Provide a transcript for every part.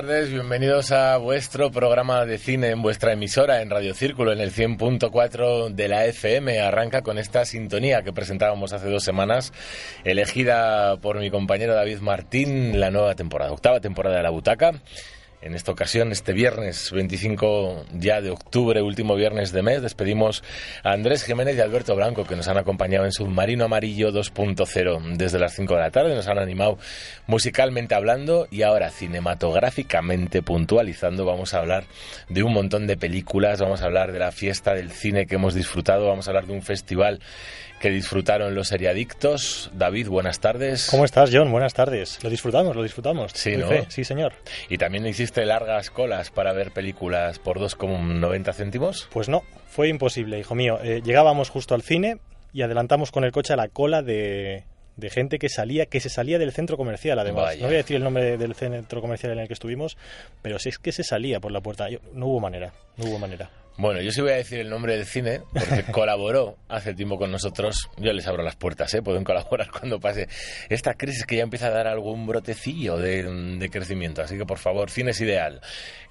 Tardes, bienvenidos a vuestro programa de cine en vuestra emisora en Radio Círculo en el 100.4 de la FM. Arranca con esta sintonía que presentábamos hace dos semanas, elegida por mi compañero David Martín, la nueva temporada, octava temporada de La Butaca. En esta ocasión, este viernes 25 ya de octubre, último viernes de mes, despedimos a Andrés Jiménez y Alberto Blanco, que nos han acompañado en Submarino Amarillo 2.0 desde las 5 de la tarde, nos han animado musicalmente hablando y ahora cinematográficamente puntualizando. Vamos a hablar de un montón de películas, vamos a hablar de la fiesta del cine que hemos disfrutado, vamos a hablar de un festival que disfrutaron los seriadictos. David, buenas tardes. ¿Cómo estás, John? Buenas tardes. Lo disfrutamos, lo disfrutamos. Sí, ¿no? fe, Sí, señor. ¿Y también hiciste largas colas para ver películas por 2,90 céntimos? Pues no, fue imposible, hijo mío. Eh, llegábamos justo al cine y adelantamos con el coche a la cola de, de gente que salía, que se salía del centro comercial, además. Vaya. No voy a decir el nombre del centro comercial en el que estuvimos, pero sí es que se salía por la puerta. No hubo manera, no hubo manera. Bueno, yo sí voy a decir el nombre del cine porque colaboró hace tiempo con nosotros. Yo les abro las puertas, ¿eh? Pueden colaborar cuando pase esta crisis que ya empieza a dar algún brotecillo de, de crecimiento. Así que, por favor, cine es ideal.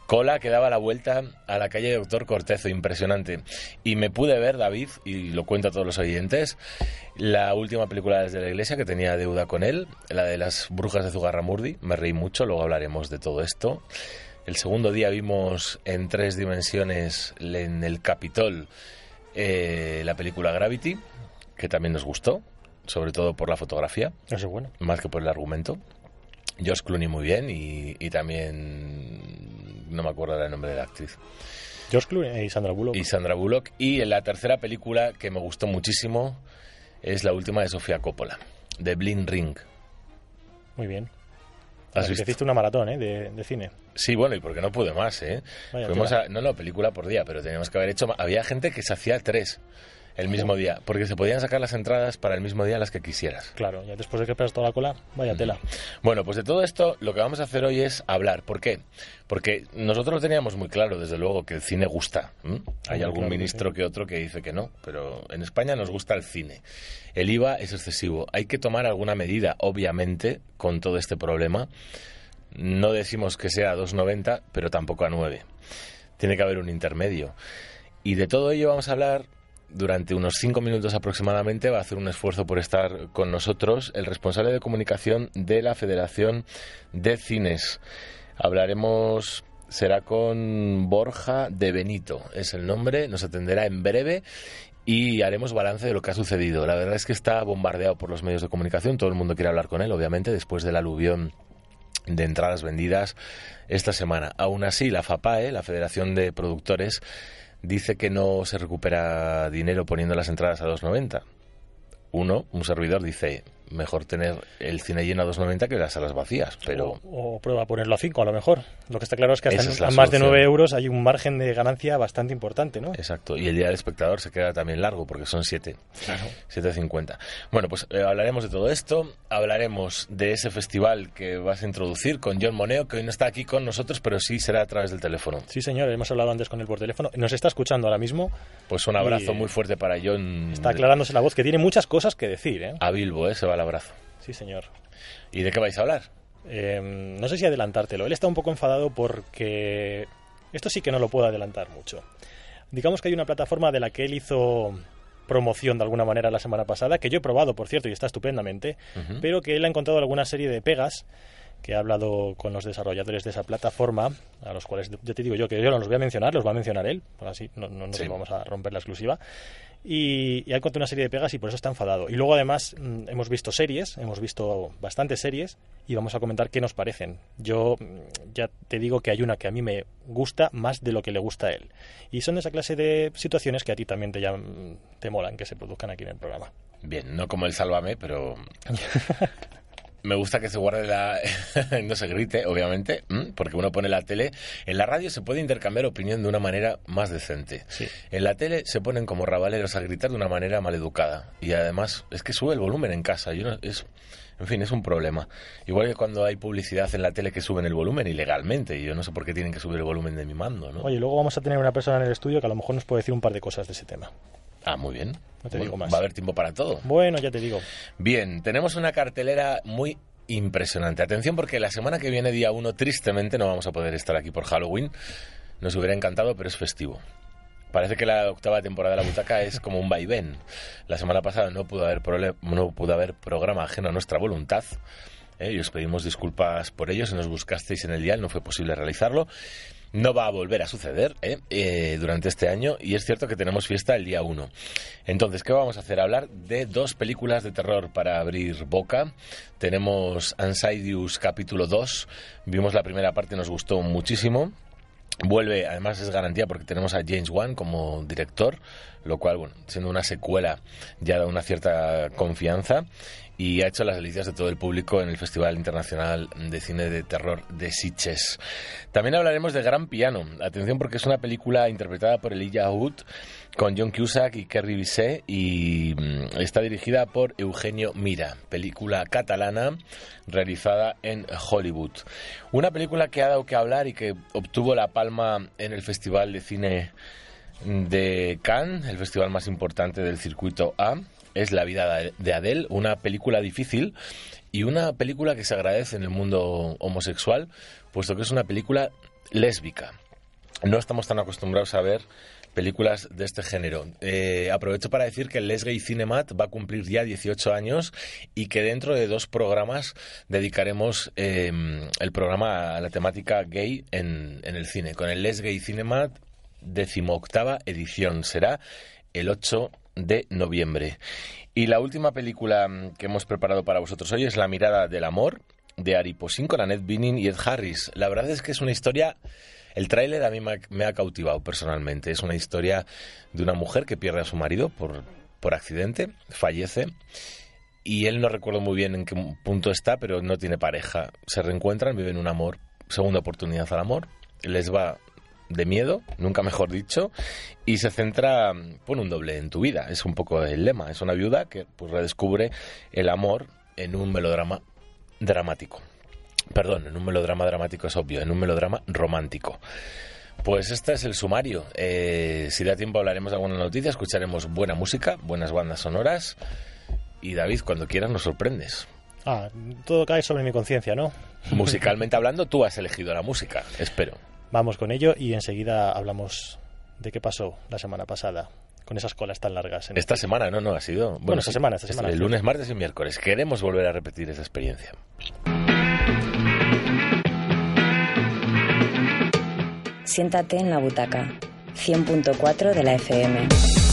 Cola que daba la vuelta a la calle Doctor Cortezo, impresionante. Y me pude ver, David, y lo cuento a todos los oyentes, la última película desde la iglesia que tenía deuda con él, la de las brujas de Zugarramurdi. Me reí mucho, luego hablaremos de todo esto. El segundo día vimos en tres dimensiones en el Capitol eh, la película Gravity, que también nos gustó, sobre todo por la fotografía, Eso es bueno. más que por el argumento. Josh Clooney muy bien y, y también no me acuerdo el nombre de la actriz. George Clooney y Sandra Bullock. Y Sandra Bullock. Y en la tercera película que me gustó muchísimo es la última de Sofía Coppola, The Blind Ring. Muy bien. ¿Has visto? hiciste una maratón ¿eh? de, de cine. Sí, bueno, y porque no pude más, ¿eh? Fuimos a, no, no, película por día, pero teníamos que haber hecho... Había gente que se hacía tres el mismo día, porque se podían sacar las entradas para el mismo día las que quisieras. Claro, ya después de que esperas toda la cola, vaya tela. Bueno, pues de todo esto lo que vamos a hacer hoy es hablar. ¿Por qué? Porque nosotros lo teníamos muy claro, desde luego, que el cine gusta. Hay algún claro ministro sí. que otro que dice que no, pero en España nos gusta el cine. El IVA es excesivo. Hay que tomar alguna medida, obviamente, con todo este problema. No decimos que sea a 2,90, pero tampoco a 9. Tiene que haber un intermedio. Y de todo ello vamos a hablar durante unos cinco minutos aproximadamente. Va a hacer un esfuerzo por estar con nosotros el responsable de comunicación de la Federación de Cines. Hablaremos, será con Borja de Benito, es el nombre, nos atenderá en breve. Y haremos balance de lo que ha sucedido. La verdad es que está bombardeado por los medios de comunicación. Todo el mundo quiere hablar con él, obviamente, después del aluvión de entradas vendidas esta semana. Aún así, la FAPAE, la Federación de Productores, dice que no se recupera dinero poniendo las entradas a 2,90. Uno, un servidor, dice, mejor tener el cine lleno a 2,90 que las salas vacías, pero... O, o prueba a ponerlo a 5 a lo mejor. Lo que está claro es que hasta en- es a más de solución. 9 euros hay un margen de ganancia bastante importante, ¿no? Exacto, y el día del espectador se queda también largo porque son 7. Claro. 7.50. Bueno, pues eh, hablaremos de todo esto, hablaremos de ese festival que vas a introducir con John Moneo, que hoy no está aquí con nosotros, pero sí será a través del teléfono. Sí, señor, hemos hablado antes con él por teléfono. Nos está escuchando ahora mismo. Pues un abrazo Y- muy fuerte para John. Está aclarándose la voz, que tiene muchas cosas que decir, ¿eh? A Bilbo, ¿eh? Se va el abrazo. Sí, señor. ¿Y de qué vais a hablar? Eh, no sé si adelantártelo. Él está un poco enfadado porque esto sí que no lo puedo adelantar mucho. Digamos que hay una plataforma de la que él hizo promoción de alguna manera la semana pasada, que yo he probado, por cierto, y está estupendamente, Ujú. pero que él ha encontrado alguna serie de pegas que he hablado con los desarrolladores de esa plataforma, a los cuales ya te digo yo que yo no los voy a mencionar, los va a mencionar él, así no, no nos vamos a romper la exclusiva. Y, y ha encontrado una serie de pegas y por eso está enfadado. Y luego además mm, hemos visto series, hemos visto bastantes series y vamos a comentar qué nos parecen. Yo mm, ya te digo que hay una que a mí me gusta más de lo que le gusta a él. Y son de esa clase de situaciones que a ti también te, llaman, te molan que se produzcan aquí en el programa. Bien, no como el Sálvame, pero me gusta que se guarde la... no se grite, obviamente, porque uno pone la tele. En la radio se puede intercambiar opinión de una manera más decente. En la tele se ponen como rabaleros a gritar de una manera maleducada. Y además es que sube el volumen en casa. Y es... En fin, es un problema. Igual que cuando hay publicidad en la tele que suben el volumen ilegalmente. Y yo no sé por qué tienen que subir el volumen de mi mando, ¿no? Oye, luego vamos a tener una persona en el estudio que a lo mejor nos puede decir un par de cosas de ese tema. Ah, muy bien. No te digo más. Va a haber tiempo para todo. Bueno, ya te digo. Bien, tenemos una cartelera muy impresionante. Atención porque la semana que viene, día 1, tristemente no vamos a poder estar aquí por Halloween. Nos hubiera encantado, pero es festivo. Parece que la octava temporada de la butaca es como un vaivén. La semana pasada no pudo haber, no pudo haber programa ajeno a nuestra voluntad. ¿eh? y os pedimos disculpas por ello. Si nos buscasteis en el dial, no fue posible realizarlo. No va a volver a suceder ¿eh? Eh, durante este año y es cierto que tenemos fiesta el día 1. Entonces, ¿qué vamos a hacer? Hablar de dos películas de terror para abrir boca. Tenemos Ansidious capítulo 2. Vimos la primera parte, nos gustó muchísimo. Vuelve, además es garantía porque tenemos a James Wan como director, lo cual, bueno, siendo una secuela ya da una cierta confianza y ha hecho las delicias de todo el público en el Festival Internacional de Cine de Terror de Sitges. También hablaremos de Gran Piano. Atención porque es una película interpretada por Elijah Wood con John Cusack y Kerry Bisset y mm, está dirigida por Eugenio Mira, película catalana realizada en Hollywood. Una película que ha dado que hablar y que obtuvo la palma en el Festival de Cine de Cannes, el festival más importante del circuito A, es La vida de Adele, una película difícil y una película que se agradece en el mundo homosexual, puesto que es una película lésbica. No estamos tan acostumbrados a ver películas de este género. Eh, aprovecho para decir que el Les Gay Cinemat va a cumplir ya 18 años y que dentro de dos programas dedicaremos em, el programa a la temática gay en, en el cine. Con el Les Gay Cinemat, decimoctava edición. Será el 8 de noviembre. Y la última película que hemos preparado para vosotros hoy es La mirada del amor de Ari Posin con Annette Bening y Ed Harris. La verdad es que es una historia el tráiler a mí me ha, cautivado personalmente. Es una historia de una mujer que pierde a su marido por, por accidente, fallece y él no recuerdo muy bien en qué punto está, pero no tiene pareja. Se reencuentran, viven un amor, segunda oportunidad al amor. Les va de miedo, nunca mejor dicho, y se centra, pone un doble en tu vida. Es un poco el lema. Es una viuda que pues redescubre el amor en un melodrama dramático. Perdón, en un melodrama dramático es obvio, en un melodrama romántico. Pues este es el sumario. Eh, si da tiempo hablaremos de alguna noticia, escucharemos buena música, buenas bandas sonoras. Y David, cuando quieras nos sorprendes. Ah, todo cae sobre mi conciencia, ¿no? Musicalmente hablando, tú has elegido la música, espero. Vamos con ello y enseguida hablamos de qué pasó la semana pasada con esas colas tan largas. esta semana, no, no, ha sido... Bueno, esta semana, esta semana. El lunes, martes y miércoles. Queremos volver a repetir esa experiencia. Siéntate en la butaca. 100.4 de la FM.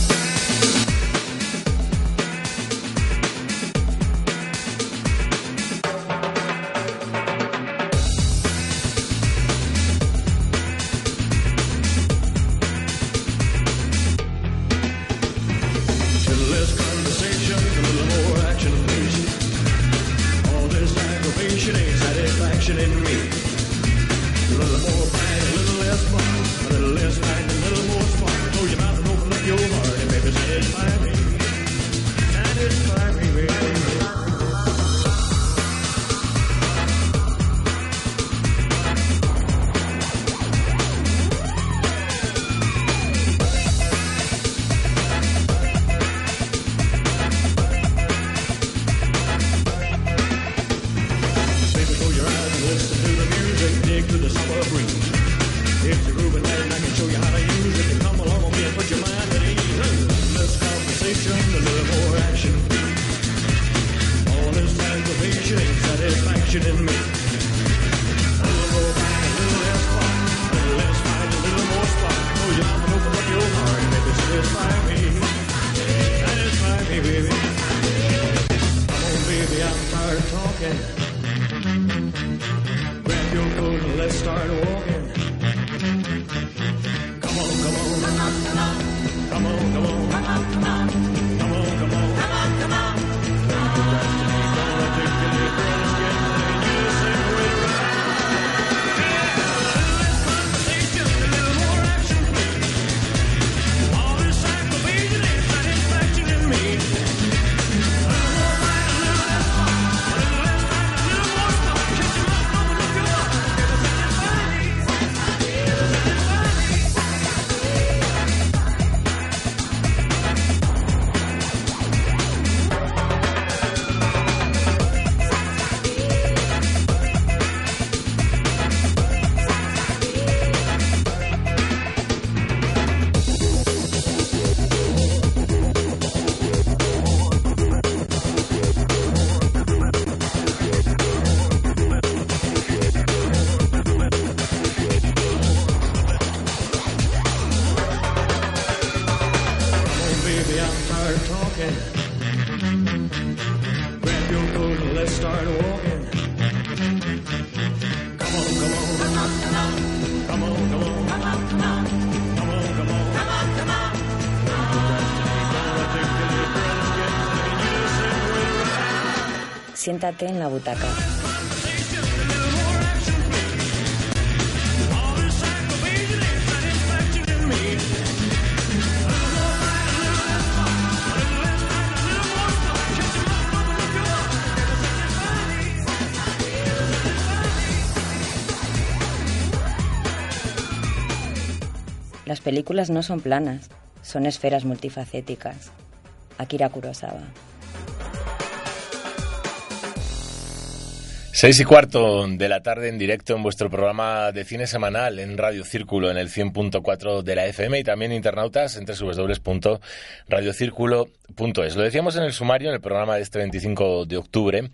Siéntate en la butaca. Las películas no son planas, son esferas multifacéticas. Akira Kurosawa. Seis y cuarto de la tarde en directo en vuestro programa de cine semanal en Radio Círculo en el 100.4 de la FM y también internautas en www.radiocírculo.es. Lo decíamos en el sumario en el programa de este 25 de octubre.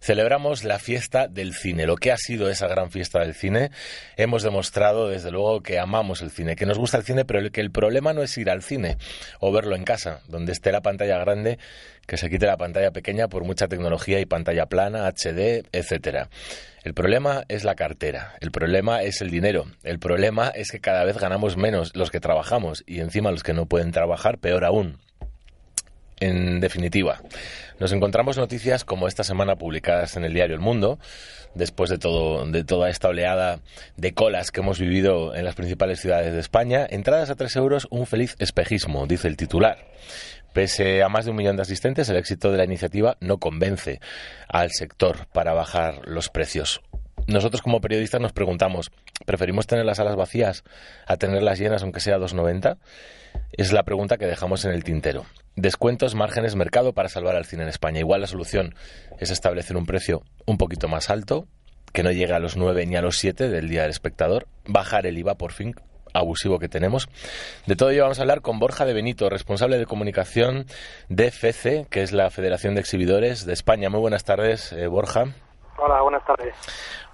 Celebramos la fiesta del cine, lo que ha sido esa gran fiesta del cine. Hemos demostrado desde luego que amamos el cine, que nos gusta el cine, pero que el problema no es ir al cine o verlo en casa, donde esté la pantalla grande que se quite la pantalla pequeña por mucha tecnología y pantalla plana, HD, etcétera. El problema es la cartera, el problema es el dinero, el problema es que cada vez ganamos menos los que trabajamos y encima los que no pueden trabajar, peor aún. En definitiva, nos encontramos noticias como esta semana publicadas en el diario El Mundo, después de, todo, de toda esta oleada de colas que hemos vivido en las principales ciudades de España. Entradas a 3 euros, un feliz espejismo, dice el titular. Pese a más de un millón de asistentes, el éxito de la iniciativa no convence al sector para bajar los precios. Nosotros como periodistas nos preguntamos, ¿preferimos tener las salas vacías a tenerlas llenas aunque sea 2,90? Es la pregunta que dejamos en el tintero. Descuentos, márgenes, mercado para salvar al cine en España. Igual la solución es establecer un precio un poquito más alto, que no llegue a los 9 ni a los 7 del día del espectador, bajar el IVA por fin abusivo que tenemos. De todo ello vamos a hablar con Borja de Benito, responsable de comunicación de FECE, que es la Federación de Exhibidores de España. Muy buenas tardes, eh, Borja. Hola, buenas tardes.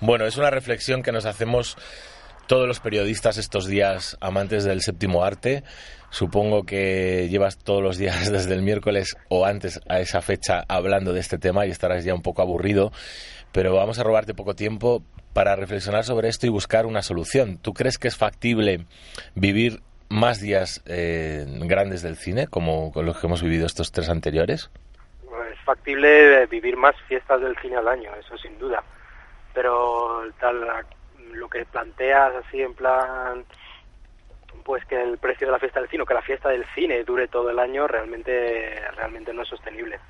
Bueno, es una reflexión que nos hacemos todos los periodistas estos días amantes del séptimo arte. Supongo que llevas todos los días desde el miércoles o antes a esa fecha hablando de este tema y estarás ya un poco aburrido, pero vamos a robarte poco tiempo para reflexionar sobre esto y buscar una solución. ¿Tú crees que es factible vivir más días eh, grandes del cine, como con los que hemos vivido estos tres anteriores? Es factible vivir más fiestas del cine al año, eso sin duda. Pero tal lo que planteas así en plan pues que el precio de la fiesta del cine, o que la fiesta del cine dure todo el año, realmente realmente no es sostenible.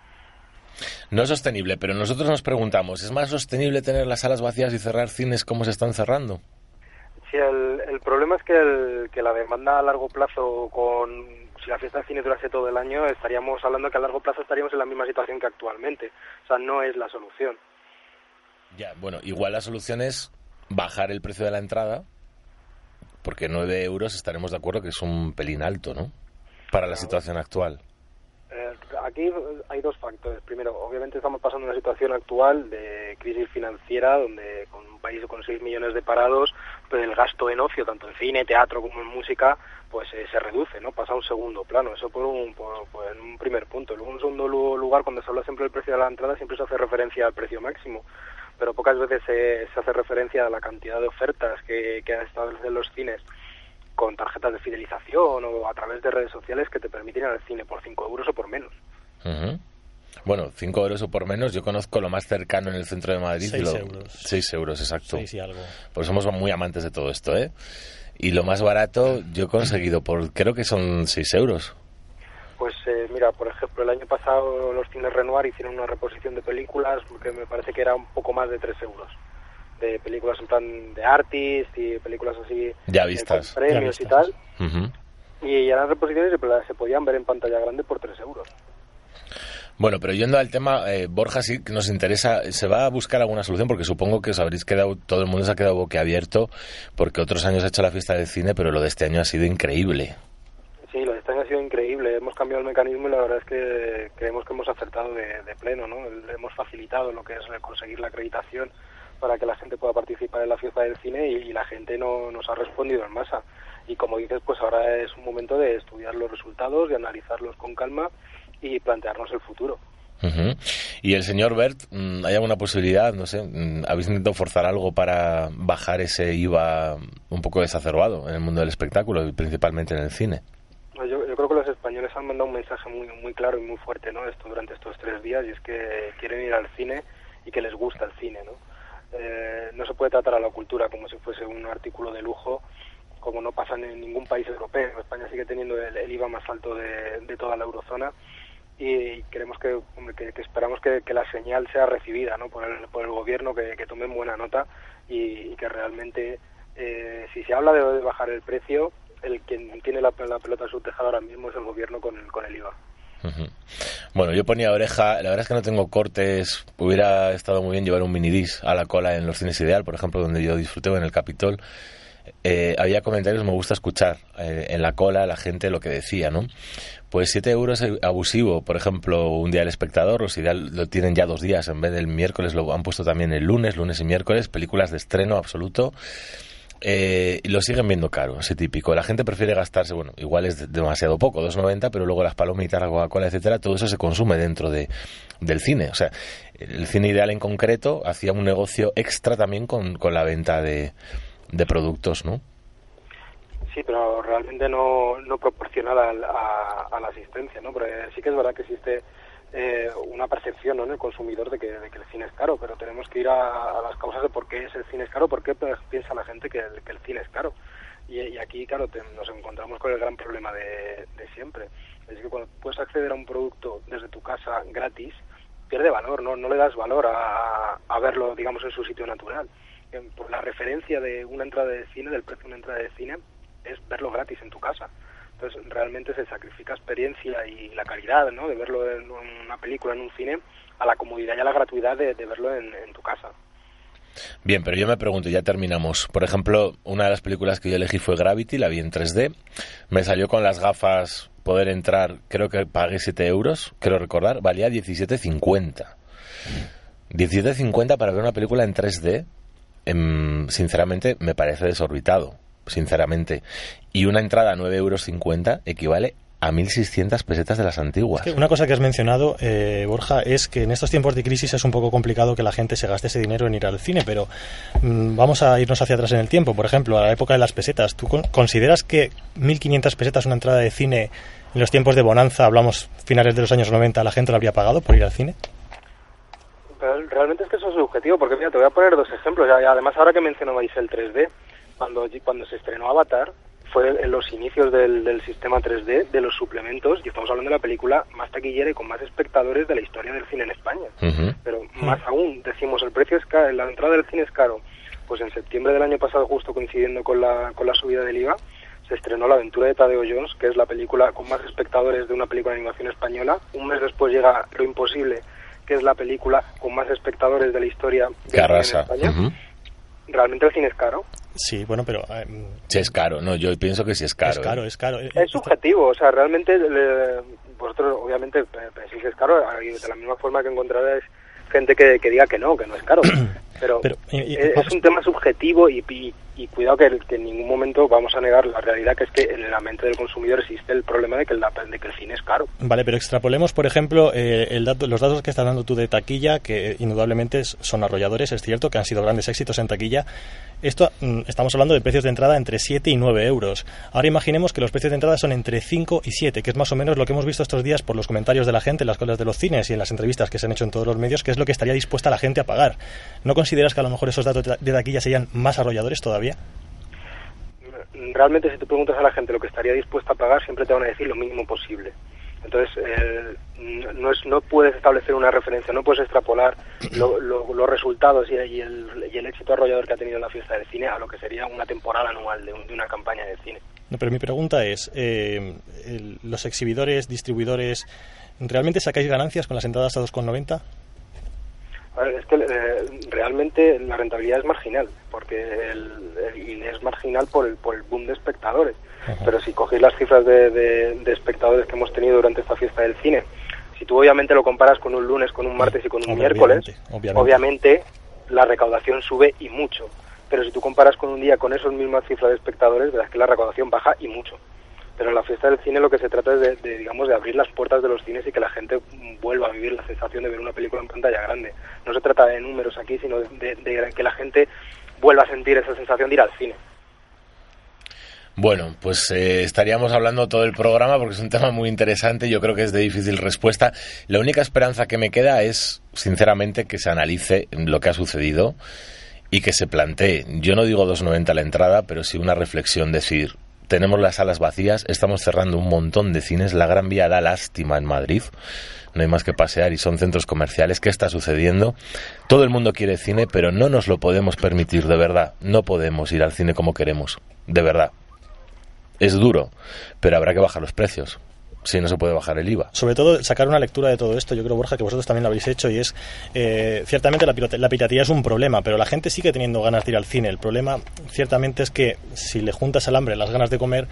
No es sostenible, pero nosotros nos preguntamos, ¿es más sostenible tener las salas vacías y cerrar cines como se están cerrando? Sí, el, el problema es que, el, que la demanda a largo plazo con si la fiesta del cine durase todo el año, estaríamos hablando que a largo plazo estaríamos en la misma situación que actualmente. O sea, no es la solución. Ya, bueno, igual la solución es bajar el precio de la entrada, porque 9 euros estaremos de acuerdo que es un pelín alto, ¿no? Para la situación actual. Eh, aquí hay dos factores. Primero, obviamente estamos pasando una situación actual de crisis financiera donde con país con 6 millones de parados, pues el gasto en ocio, tanto en cine, teatro como en música, pues eh, se reduce, ¿no? Pasa a un segundo plano, eso por un, por, por- en un primer punto. Luego, en un segundo lu- lugar, cuando se habla siempre del precio de la entrada, siempre se hace referencia al precio máximo, pero pocas veces se, se hace referencia a la cantidad de ofertas que, que establecen los cines con tarjetas de fidelización o a través de redes sociales que te permiten ir al cine por 5 euros o por menos. Ujú. Bueno, 5 euros o por menos, yo conozco lo más cercano en el centro de Madrid. y Seis lo- euros. Seis euros, exacto. Seis y algo. Pues somos muy amantes de todo esto, ¿eh? Y lo más barato yo he conseguido por, creo que son 6 euros. Pues eh, mira, por ejemplo, el año pasado los cines Renoir hicieron una reposición de películas que me parece que era un poco más de 3 euros. De películas en plan de artist y películas así. Ya vistas. con premios Ya y vistas. tal. Ujú. Y eran reposiciones que se podían ver en pantalla grande por 3 euros. Bueno, pero yendo al tema, eh, Borja, sí que nos interesa, ¿se va a buscar alguna solución? Porque supongo que os habréis quedado, todo el mundo se ha quedado boquiabierto, porque otros años ha hecho la fiesta del cine, pero lo de este año ha sido increíble. Sí, lo de este año ha sido increíble. Hemos cambiado el mecanismo y la verdad es que creemos que hemos acertado de, de pleno, ¿no? Hemos facilitado lo que es conseguir la acreditación para que la gente pueda participar en la fiesta del cine y, y la gente no nos ha respondido en masa. Y como dices, pues ahora es un momento de estudiar los resultados, de analizarlos con calma y plantearnos el futuro. Y el señor Bert, mm, ¿hay alguna posibilidad? No sé, mm, ¿habéis intentado forzar algo para bajar ese IVA un poco exacerbado en el mundo del espectáculo y principalmente en el cine? Yo, yo creo que los españoles han mandado un mensaje muy muy claro y muy fuerte no esto durante estos tres días y es que quieren ir al cine y que les gusta el cine no Eh, no se puede tratar a la cultura como si fuese un artículo de lujo como no pasa en ningún país europeo España sigue teniendo el, el IVA más alto de, de toda la eurozona y queremos que, que, esperamos que, la señal sea recibida ¿no? por, el, por el gobierno que, que tomen buena nota y, y que realmente eh, si se habla de, bajar el precio el quien tiene la, la pelota en su tejado ahora mismo es el gobierno con el, con el IVA. Bueno, yo ponía oreja, la verdad es que no tengo cortes, hubiera estado muy bien llevar un minidis a la cola en los cines ideal, por ejemplo, donde yo disfruté en el Capitol. Eh, había comentarios, me gusta escuchar eh, en la cola la gente lo que decía, ¿no? Pues 7 euros abusivo, por ejemplo, un día el espectador, los ideal lo tienen ya dos días, en vez del miércoles lo han puesto también el lunes, lunes y miércoles, películas de estreno absoluto. Eh, lo siguen viendo caro, ese típico. La gente prefiere gastarse, bueno, igual es de- demasiado poco, 2,90, pero luego las palomitas, la Coca-Cola, etcétera, todo eso se consume dentro de, del cine. O sea, el cine ideal en concreto hacía un negocio extra también con, con la venta de, de productos, ¿no? Sí, pero realmente no, no proporcional al- a, a la asistencia, ¿no? Porque sí que es verdad que existe eh, una percepción ¿no? en el consumidor de que, de que el cine es caro, pero tenemos que ir a, a las causas de por qué es el cine es caro, por qué pues, piensa la gente que el, que el cine es caro. Y, aquí, claro, te- nos encontramos con el gran problema de, de siempre. Es que cuando puedes acceder a un producto desde tu casa gratis, pierde valor, no, no le das valor a, a verlo, digamos, en su sitio natural. Eh, Por la referencia de una entrada de cine, del precio de una entrada de cine, es verlo gratis en tu casa. Entonces, realmente se sacrifica experiencia y la calidad, ¿no? De verlo en una película, en un cine, a la comodidad y a la gratuidad de, verlo en, tu casa. Bien, pero yo me pregunto, ya terminamos. Por ejemplo, una de las películas que yo elegí fue Gravity, la vi en 3D. Me salió con las gafas poder entrar, creo que pagué 7 euros, quiero recordar, valía 17,50. 17,50 para ver una película en 3D, em, sinceramente me parece desorbitado, sinceramente. Y una entrada a 9,50 euros equivale a 1.600 pesetas de las antiguas. Es que una cosa que has mencionado, eh, Borja, es que en estos tiempos de crisis es un poco complicado que la gente se gaste ese dinero en ir al cine, pero mm, vamos a irnos hacia atrás en el tiempo. Por ejemplo, a la época de las pesetas. ¿Tú con- consideras que 1.500 pesetas una entrada de cine en los tiempos de bonanza, hablamos finales de los años 90, la gente lo habría pagado por ir al cine? Pero realmente es que eso es subjetivo, porque mira, te voy a poner dos ejemplos. Ya- ya, Además, ahora que mencionabais el 3D, cuando, cuando se estrenó Avatar, fue en los inicios del, del sistema 3D, de los suplementos, y estamos hablando de la película más taquillera y con más espectadores de la historia del cine en España. Pero más aún, decimos, el precio es caro, la entrada del cine es caro. Pues en septiembre del año pasado, justo coincidiendo con la, con la subida del IVA, se estrenó La aventura de Tadeo Jones, que es la película con más espectadores de una película de animación española. Un mes después llega Lo Imposible, que es la película con más espectadores de la historia arrasa. España. Ujú. Realmente el cine es caro. Sí, bueno, pero eh, Sí, es caro, no, yo pienso que sí es caro. es caro, ¿eh? es caro. Eh, Es subjetivo, o sea, realmente le- vosotros obviamente pe- pensáis que es caro, y de la misma forma que encontraréis gente que, que diga que no, que no es caro. Pero, Pero, y- y- es, es un tema subjetivo y, y- y cuidado que, en ningún momento vamos a negar la realidad que es que en la mente del consumidor existe el problema de que el, cine es caro. Vale, pero extrapolemos, por ejemplo, eh, el dato- los datos que estás dando tú de taquilla, que indudablemente son arrolladores, es cierto, que han sido grandes éxitos en taquilla. Esto mm, estamos hablando de precios de entrada entre 7 y 9 euros. Ahora imaginemos que los precios de entrada son entre 5 y 7, que es más o menos lo que hemos visto estos días por los comentarios de la gente en las colas de los cines y en las entrevistas que se han hecho en todos los medios, que es lo que estaría dispuesta la gente a pagar. ¿No consideras que a lo mejor esos datos de taquilla serían más arrolladores todavía? Realmente si tú preguntas a la gente lo que estaría dispuesta a pagar, siempre te van a decir lo mínimo posible. Entonces, eh, no, es, no puedes establecer una referencia, no puedes extrapolar lo- lo- los resultados y, y el, y el éxito arrollador que ha tenido la fiesta del cine a lo que sería una temporada anual de, un- de una campaña de cine. No, pero mi pregunta es, eh, el- ¿los exhibidores, distribuidores, realmente sacáis ganancias con las entradas a 2,90? Es que eh, realmente la rentabilidad es marginal, porque el, el- y es marginal por el, por el boom de espectadores. Ajá. Pero si cogéis las cifras de, de- de espectadores que hemos tenido durante esta fiesta del cine, si tú obviamente lo comparas con un lunes, con un martes y con un miércoles, obviamente, obviamente. obviamente la recaudación sube y mucho. Pero si tú comparas con un día con esas mismas cifras de espectadores, verás que la recaudación baja y mucho. Pero en la fiesta del cine lo que se trata es de, digamos, de abrir las puertas de los cines y que la gente vuelva a vivir la sensación de ver una película en pantalla grande. No se trata de números aquí, sino de, de que la gente vuelva a sentir esa sensación de ir al cine. Bueno, pues eh, estaríamos hablando todo el programa porque es un tema muy interesante. Yo creo que es de difícil respuesta. La única esperanza que me queda es, sinceramente, que se analice lo que ha sucedido y que se plantee. Yo no digo 2.90 la entrada, pero sí una reflexión. Decir, tenemos las salas vacías, estamos cerrando un montón de cines. La Gran Vía da lástima en Madrid. No hay más que pasear y son centros comerciales. ¿Qué está sucediendo? Todo el mundo quiere cine, pero no nos lo podemos permitir, de verdad. No podemos ir al cine como queremos, de verdad. Es duro, pero habrá que bajar los precios. Si no se puede bajar el IVA. Sobre todo, sacar una lectura de todo esto, yo creo, Borja, que vosotros también lo habéis hecho, y es, eh, ciertamente la, pirate- la piratería es un problema, pero la gente sigue teniendo ganas de ir al cine. El problema, ciertamente, es que si le juntas al hambre las ganas de comer,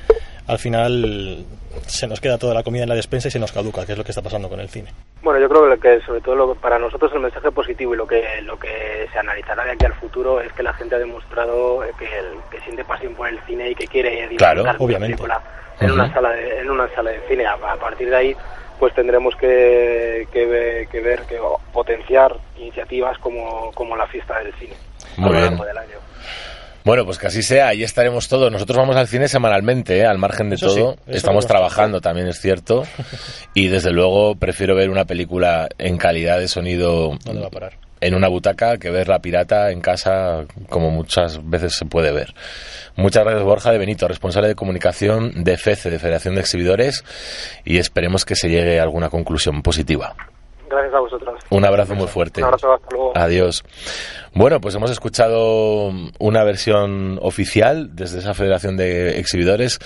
al final se nos queda toda la comida en la despensa y se nos caduca, que es lo que está pasando con el cine. Bueno, yo creo que sobre todo lo- para nosotros el mensaje positivo y lo que lo que se analizará de aquí al futuro es que la gente ha demostrado eh, que, el- que siente pasión por el cine y que quiere disfrutar Claro, obviamente. película en una sala de, en una sala de cine. A, a partir de ahí, pues tendremos que, que, que ver que potenciar iniciativas como, como la fiesta del cine Muy a lo bien. largo del año. Bueno, pues que así sea, ahí estaremos todos. Nosotros vamos al cine semanalmente, ¿eh? al margen de Eso todo. Estamos es trabajando, también es cierto. Y desde luego prefiero ver una película en calidad de sonido ¿Dónde va a parar? En una butaca que ver la pirata en casa, como muchas veces se puede ver. Muchas gracias, Borja de Benito, responsable de comunicación de FECE, de Federación de Exhibidores, y esperemos que se llegue a alguna conclusión positiva. Gracias a vosotros. Un abrazo muy fuerte. Un abrazo, hasta luego. Adiós. Bueno, pues hemos escuchado una versión oficial desde esa Federación de Exhibidores,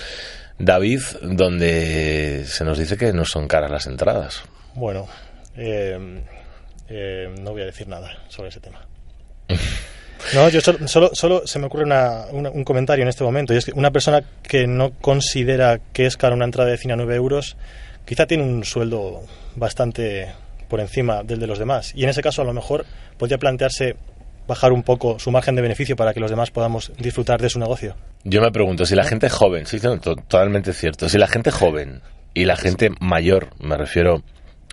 David, donde se nos dice que no son caras las entradas. Bueno, eh, eh, no voy a decir nada sobre ese tema. No, yo solo, solo, solo se me ocurre una- un comentario en este momento, y es que una persona que no considera que es cara una entrada de cine a 9 euros, quizá tiene un sueldo bastante por encima del de los demás, y en ese caso a lo mejor podría plantearse bajar un poco su margen de beneficio para que los demás podamos disfrutar de su negocio. Yo me pregunto, si la gente joven, sí, totalmente cierto, si la gente joven y la gente mayor, me refiero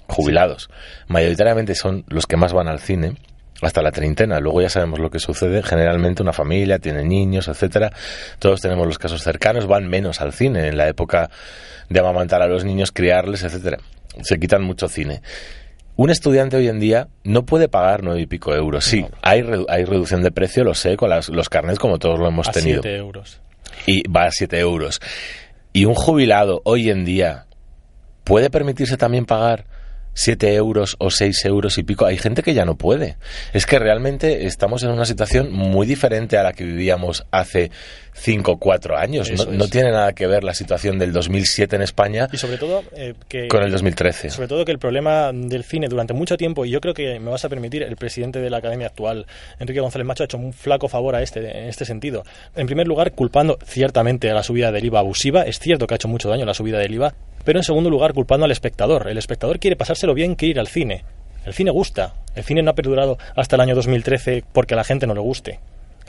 jubilados, mayoritariamente son los que más van al cine, hasta la treintena, luego ya sabemos lo que sucede, generalmente una familia tiene niños, etcétera, todos tenemos los casos cercanos, van menos al cine en la época de amamantar a los niños, criarles, etcétera. Se quitan mucho cine. Un estudiante hoy en día no puede pagar nueve y pico euros. Sí, hay, redu- hay reducción de precio, lo sé, con las- los carnets como todos lo hemos A tenido 7 euros. y va a 7 euros. Y un jubilado hoy en día puede permitirse también pagar 7 euros o 6 euros y pico. Hay gente que ya no puede. Es que realmente estamos en una situación muy diferente a la que vivíamos hace 5 o 4 años. No, tiene nada que ver la situación del 2007 en España Y sobre todo eh, que... con el 2013. Sobre todo que el problema del cine durante mucho tiempo, y yo creo que me vas a permitir, el presidente de la Academia actual, Enrique González Macho, ha hecho un flaco favor a este, en este sentido. En primer lugar, culpando ciertamente a la subida del IVA abusiva. Es cierto que ha hecho mucho daño la subida del IVA, pero en segundo lugar, culpando al espectador. El espectador quiere pasárselo bien, quiere ir al cine. El cine gusta. El cine no ha perdurado hasta el año 2013 porque a la gente no le guste.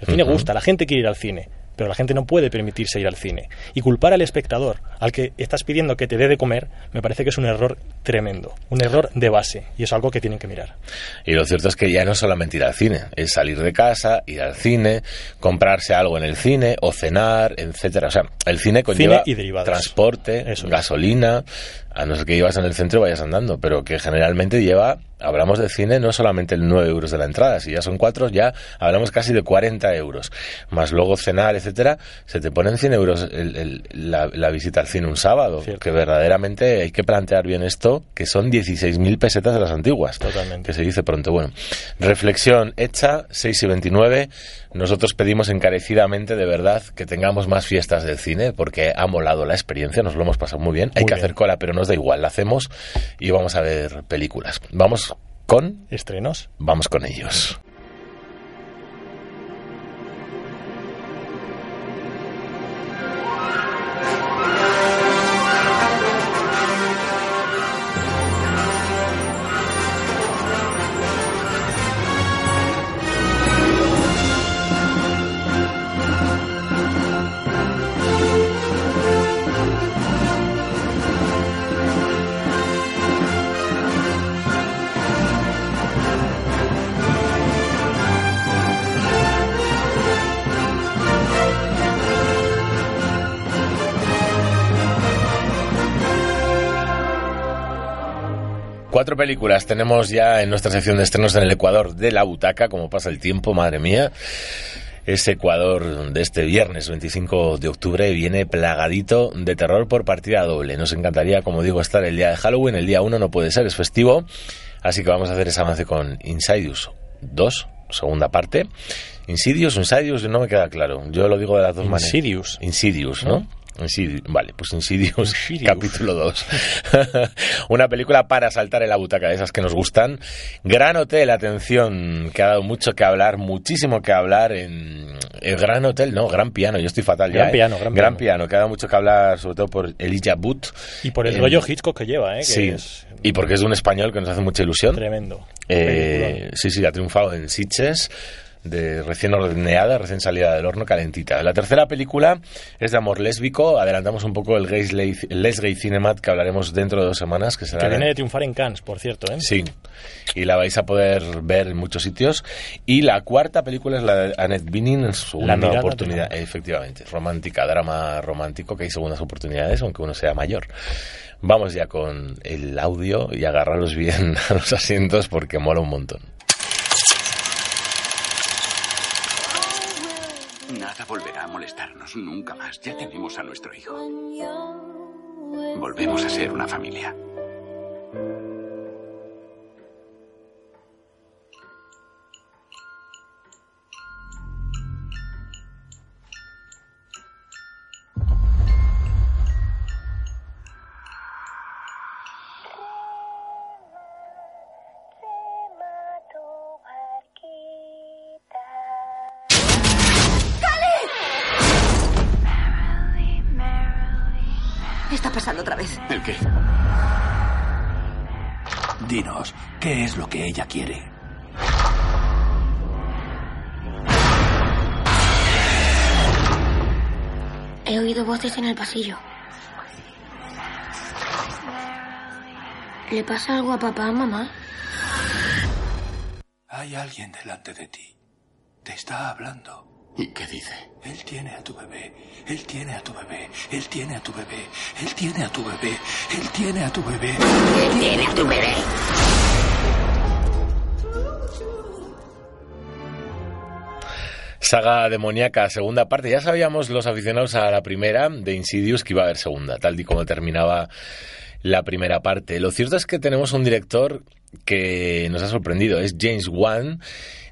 El cine gusta, la gente quiere ir al cine, pero la gente no puede permitirse ir al cine. Y culpar al espectador, al que estás pidiendo que te dé de comer, me parece que es un error tremendo, un error de base, y es algo que tienen que mirar. Y lo cierto es que ya no es solamente ir al cine, es salir de casa, ir al cine, comprarse algo en el cine o cenar, etcétera. O sea, el cine conlleva y transporte, Eso gasolina, a no ser que ibas en el centro y vayas andando, pero que generalmente lleva, hablamos de cine, no solamente el 9 euros de la entrada, si ya son 4, ya hablamos casi de 40 euros, más luego cenar, etcétera, se te ponen 100 euros el- el- la, la visita al cine un sábado, Cierto. que verdaderamente hay que plantear bien esto, que son 16.000 pesetas de las antiguas Totalmente. que se dice pronto. Bueno, reflexión hecha, 6 y 29. Nosotros pedimos encarecidamente, de verdad, que tengamos más fiestas del cine, porque ha molado la experiencia, nos lo hemos pasado muy bien. Hay que bien. hacer cola, pero nos da igual, la hacemos y vamos a ver películas. Vamos con, ¿Estrenos? vamos con ellos. Cuatro películas tenemos ya en nuestra sección de estrenos en el Ecuador de la butaca, como pasa el tiempo, madre mía. Ese Ecuador de este viernes 25 de octubre viene plagadito de terror por partida doble. Nos encantaría, como digo, estar el día de Halloween. El día 1 no puede ser, es festivo. Así que vamos a hacer ese avance con Insidious 2, segunda parte. Insidious, Insidious, no me queda claro. Yo lo digo de las dos maneras. Insidious. Insidious, ¿no? Insidious. Vale, pues Insidious, Insidious. capítulo 2. Una película para saltar en la butaca de esas que nos gustan. Gran Hotel, atención, que ha dado mucho que hablar, muchísimo que hablar en el Gran Hotel, no, Gran Piano, yo estoy fatal Gran ya. ¿eh? Piano, Gran Piano. Piano, que ha dado mucho que hablar, sobre todo por Elijah Wood. Y por el rollo Hitchcock que lleva, ¿eh? que Sí, es y porque es de un español que nos hace mucha ilusión. tremendo. Eh, sí, sí, ha triunfado en Sitges, de recién horneada, recién salida del horno, calentita. La tercera película es de amor lésbico. Adelantamos un poco el Gays Lay- Les Gay Cinemat que hablaremos dentro de dos semanas. Que será Que viene de triunfar en Cannes, por cierto, ¿eh? Sí, y la vais a poder ver en muchos sitios. Y la cuarta película es la de Annette Bening en su segunda oportunidad. Efectivamente, romántica, drama romántico, que hay segundas oportunidades, aunque uno sea mayor. Vamos ya con el audio y agarraros bien a los asientos porque mola un montón. Nada volverá a nunca más. Ya tenemos a nuestro hijo. Volvemos a ser una familia. Pasando otra vez? ¿El qué? Dinos, ¿qué es lo que ella quiere? He oído voces en el pasillo. ¿Le pasa algo a papá, mamá? Hay alguien delante de ti. Te está hablando. ¿Y qué dice? Él tiene a tu bebé. Él tiene a tu bebé. Él tiene a tu bebé. Él tiene a tu bebé. Él tiene a tu bebé. Tiene a tu bebé. Saga demoníaca, segunda parte. Ya sabíamos los aficionados a la primera de Insidious que iba a haber segunda, tal y como terminaba la primera parte. Lo cierto es que tenemos un director que nos ha sorprendido, es James Wan,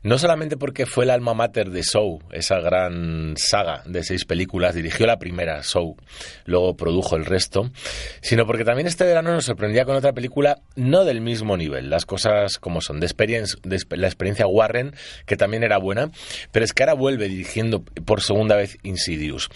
no solamente porque fue el alma mater de Show, esa gran saga de seis películas, dirigió la primera, Show, luego produjo el resto, sino porque también este verano nos sorprendía con otra película no del mismo nivel, las cosas como son, de, de la experiencia Warren, que también era buena, pero es que ahora vuelve dirigiendo por segunda vez Insidious.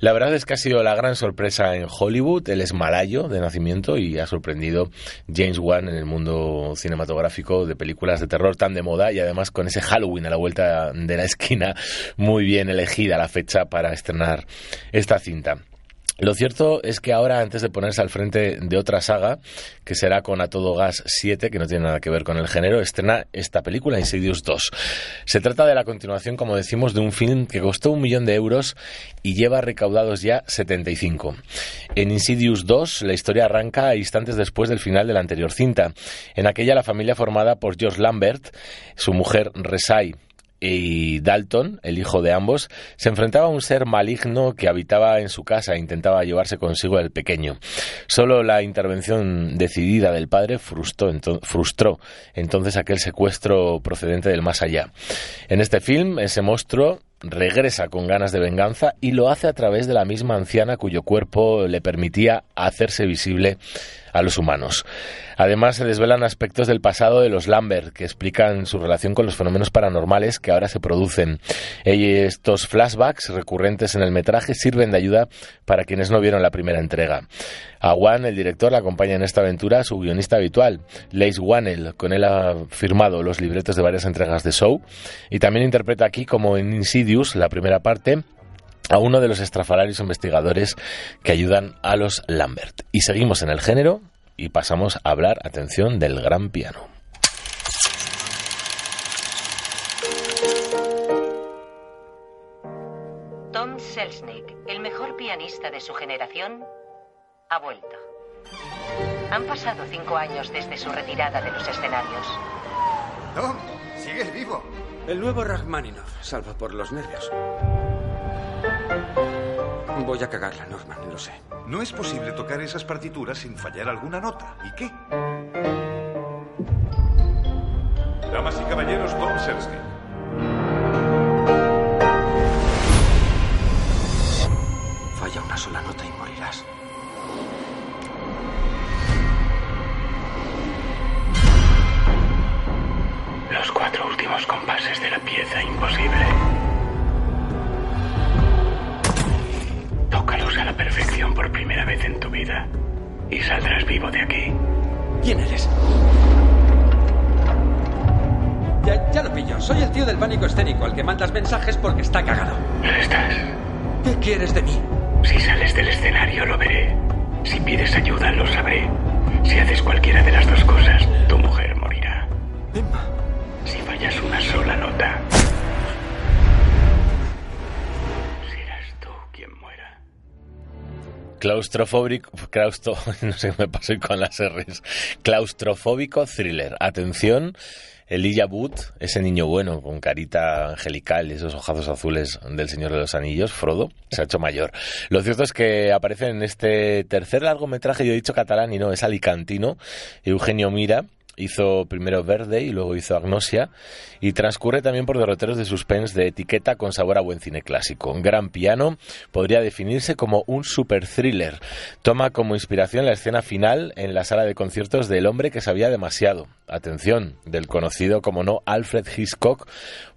La verdad es que ha sido la gran sorpresa en Hollywood, él es malayo de nacimiento y ha sorprendido James Wan en el mundo cinematográfico de películas de terror tan de moda y además con ese Halloween a la vuelta de la esquina, muy bien elegida la fecha para estrenar esta cinta. Lo cierto es que ahora, antes de ponerse al frente de otra saga, que será con A Todo Gas 7, que no tiene nada que ver con el género, estrena esta película, Insidious 2. Se trata de la continuación, como decimos, de un film que costó un millón de euros y lleva recaudados ya 75. En Insidious 2, la historia arranca instantes después del final de la anterior cinta. En aquella, la familia formada por George Lambert, su mujer Resai, y Dalton, el hijo de ambos, se enfrentaba a un ser maligno que habitaba en su casa e intentaba llevarse consigo al pequeño. Solo la intervención decidida del padre frustró, frustró entonces aquel secuestro procedente del más allá. En este film, ese monstruo regresa con ganas de venganza y lo hace a través de la misma anciana cuyo cuerpo le permitía hacerse visible a los humanos. Además, se desvelan aspectos del pasado de los Lambert que explican su relación con los fenómenos paranormales que ahora se producen. Y estos flashbacks recurrentes en el metraje sirven de ayuda para quienes no vieron la primera entrega. A Juan, el director, le acompaña en esta aventura su guionista habitual, Lace Wannell. Con él ha firmado los libretos de varias entregas de Show y también interpreta aquí, como en Insidious, la primera parte, a uno de los estrafalarios investigadores que ayudan a los Lambert. Y seguimos en el género y pasamos a hablar, atención, del gran piano. Tom Selznick, el mejor pianista de su generación, ha vuelto. Han pasado cinco años desde su retirada de los escenarios. Tom, sigues vivo. El nuevo Rachmaninoff, salvo por los nervios. Voy a cagarla, Norman, lo sé. No es posible tocar esas partituras sin fallar alguna nota. ¿Y qué? Damas y caballeros, Tom Selznick. Falla una sola nota y morirás. Los cuatro últimos compases de la pieza imposible. Tócalos a la perfección por primera vez en tu vida y saldrás vivo de aquí. ¿Quién eres? Ya, ya lo pillo. Soy el tío del pánico escénico, al que mandas mensajes porque está cagado. ¿Lo estás? ¿Qué quieres de mí? Si sales del escenario lo veré. Si pides ayuda lo sabré. Si haces cualquiera de las dos cosas, tu mujer morirá. Emma. Claustrofóbico, claustro, no sé me pasó hoy con las R's. Claustrofóbico thriller. Atención, Elijah Wood, ese niño bueno con carita angelical y esos ojazos azules del Señor de los Anillos, Frodo, se ha hecho mayor. Lo cierto es que aparece en este tercer largometraje, yo he dicho catalán y no, es alicantino, Eugenio Mira, hizo primero Verde y luego hizo Agnosia y transcurre también por derroteros de suspense de etiqueta con sabor a buen cine clásico. Un gran piano podría definirse como un super thriller. Toma como inspiración la escena final en la sala de conciertos del hombre que sabía demasiado. Atención, del conocido como no Alfred Hitchcock,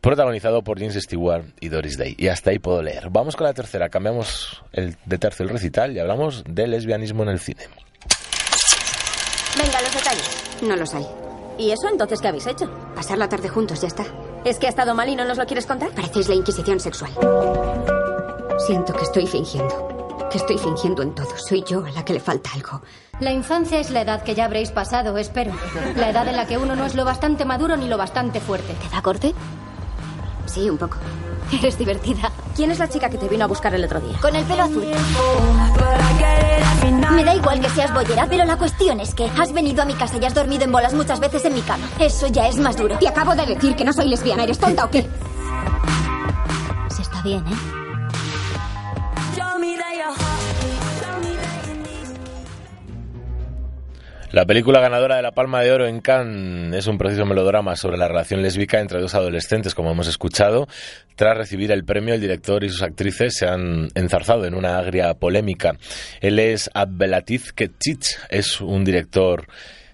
protagonizado por James Stewart y Doris Day. Y hasta ahí puedo leer. Vamos con la tercera, cambiamos el, de tercio el recital y hablamos de lesbianismo en el cine. Venga, los detalles. No los hay. ¿Y eso entonces qué habéis hecho? Pasar la tarde juntos, ya está. ¿Es que ha estado mal y no nos lo quieres contar? Parecéis la Inquisición sexual. Siento que estoy fingiendo. Que estoy fingiendo en todo. Soy yo a la que le falta algo. La infancia es la edad que ya habréis pasado, espero. La edad en la que uno no es lo bastante maduro ni lo bastante fuerte. ¿Te da corte? Sí, un poco. Eres divertida. ¿Quién es la chica que te vino a buscar el otro día? Con el pelo azul. Me da igual que seas bollera, pero la cuestión es que has venido a mi casa y has dormido en bolas muchas veces en mi cama. Eso ya es más duro. Te acabo de decir que no soy lesbiana. ¿Eres tonta o qué? Se está bien, ¿eh? La película ganadora de la Palma de Oro en Cannes es un preciso melodrama sobre la relación lésbica entre dos adolescentes, como hemos escuchado. Tras recibir el premio, el director y sus actrices se han enzarzado en una agria polémica. Él es Abdelatif Ketchich, es un director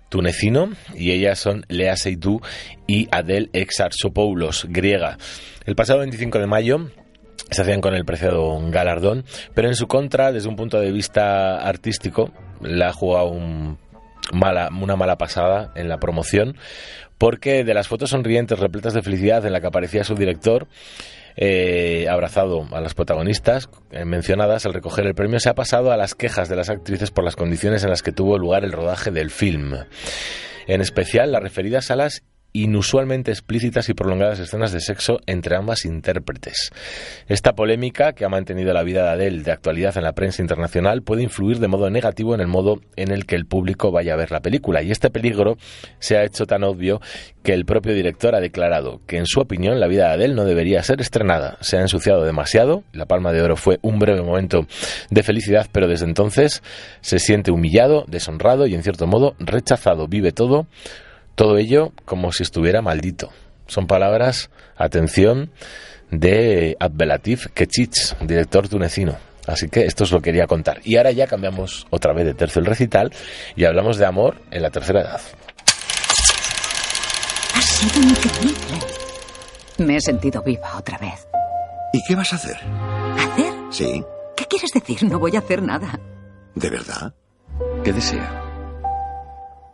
tunecino y ellas son Lea Seydoux y Adel Exarchopoulos, griega. El pasado 25 de mayo se hacían con el preciado galardón, pero en su contra, desde un punto de vista artístico, la ha jugado un mala, una mala pasada en la promoción, porque de las fotos sonrientes, repletas de felicidad en la que aparecía su director, eh, abrazado a las protagonistas eh, mencionadas, al recoger el premio se ha pasado a las quejas de las actrices por las condiciones en las que tuvo lugar el rodaje del film. En especial, las referidas a las inusualmente explícitas y prolongadas escenas de sexo entre ambas intérpretes. Esta polémica, que ha mantenido la vida de Adele de actualidad en la prensa internacional, puede influir de modo negativo en el modo en el que el público vaya a ver la película. Y este peligro se ha hecho tan obvio que el propio director ha declarado que, en su opinión, la vida de Adele no debería ser estrenada. Se ha ensuciado demasiado. La Palma de Oro fue un breve momento de felicidad, pero desde entonces se siente humillado, deshonrado y, en cierto modo, rechazado. Vive todo todo ello como si estuviera maldito. Son palabras, atención, de Abdelatif Kechich, director tunecino. Así que esto os lo quería contar. Y ahora ya cambiamos otra vez de tercio el recital y hablamos de amor en la tercera edad. Ha sido increíble. Me he sentido viva otra vez. ¿Y qué vas a hacer? ¿Hacer? Sí, ¿Qué quieres decir? No voy a hacer nada. ¿de verdad? ¿Qué desea?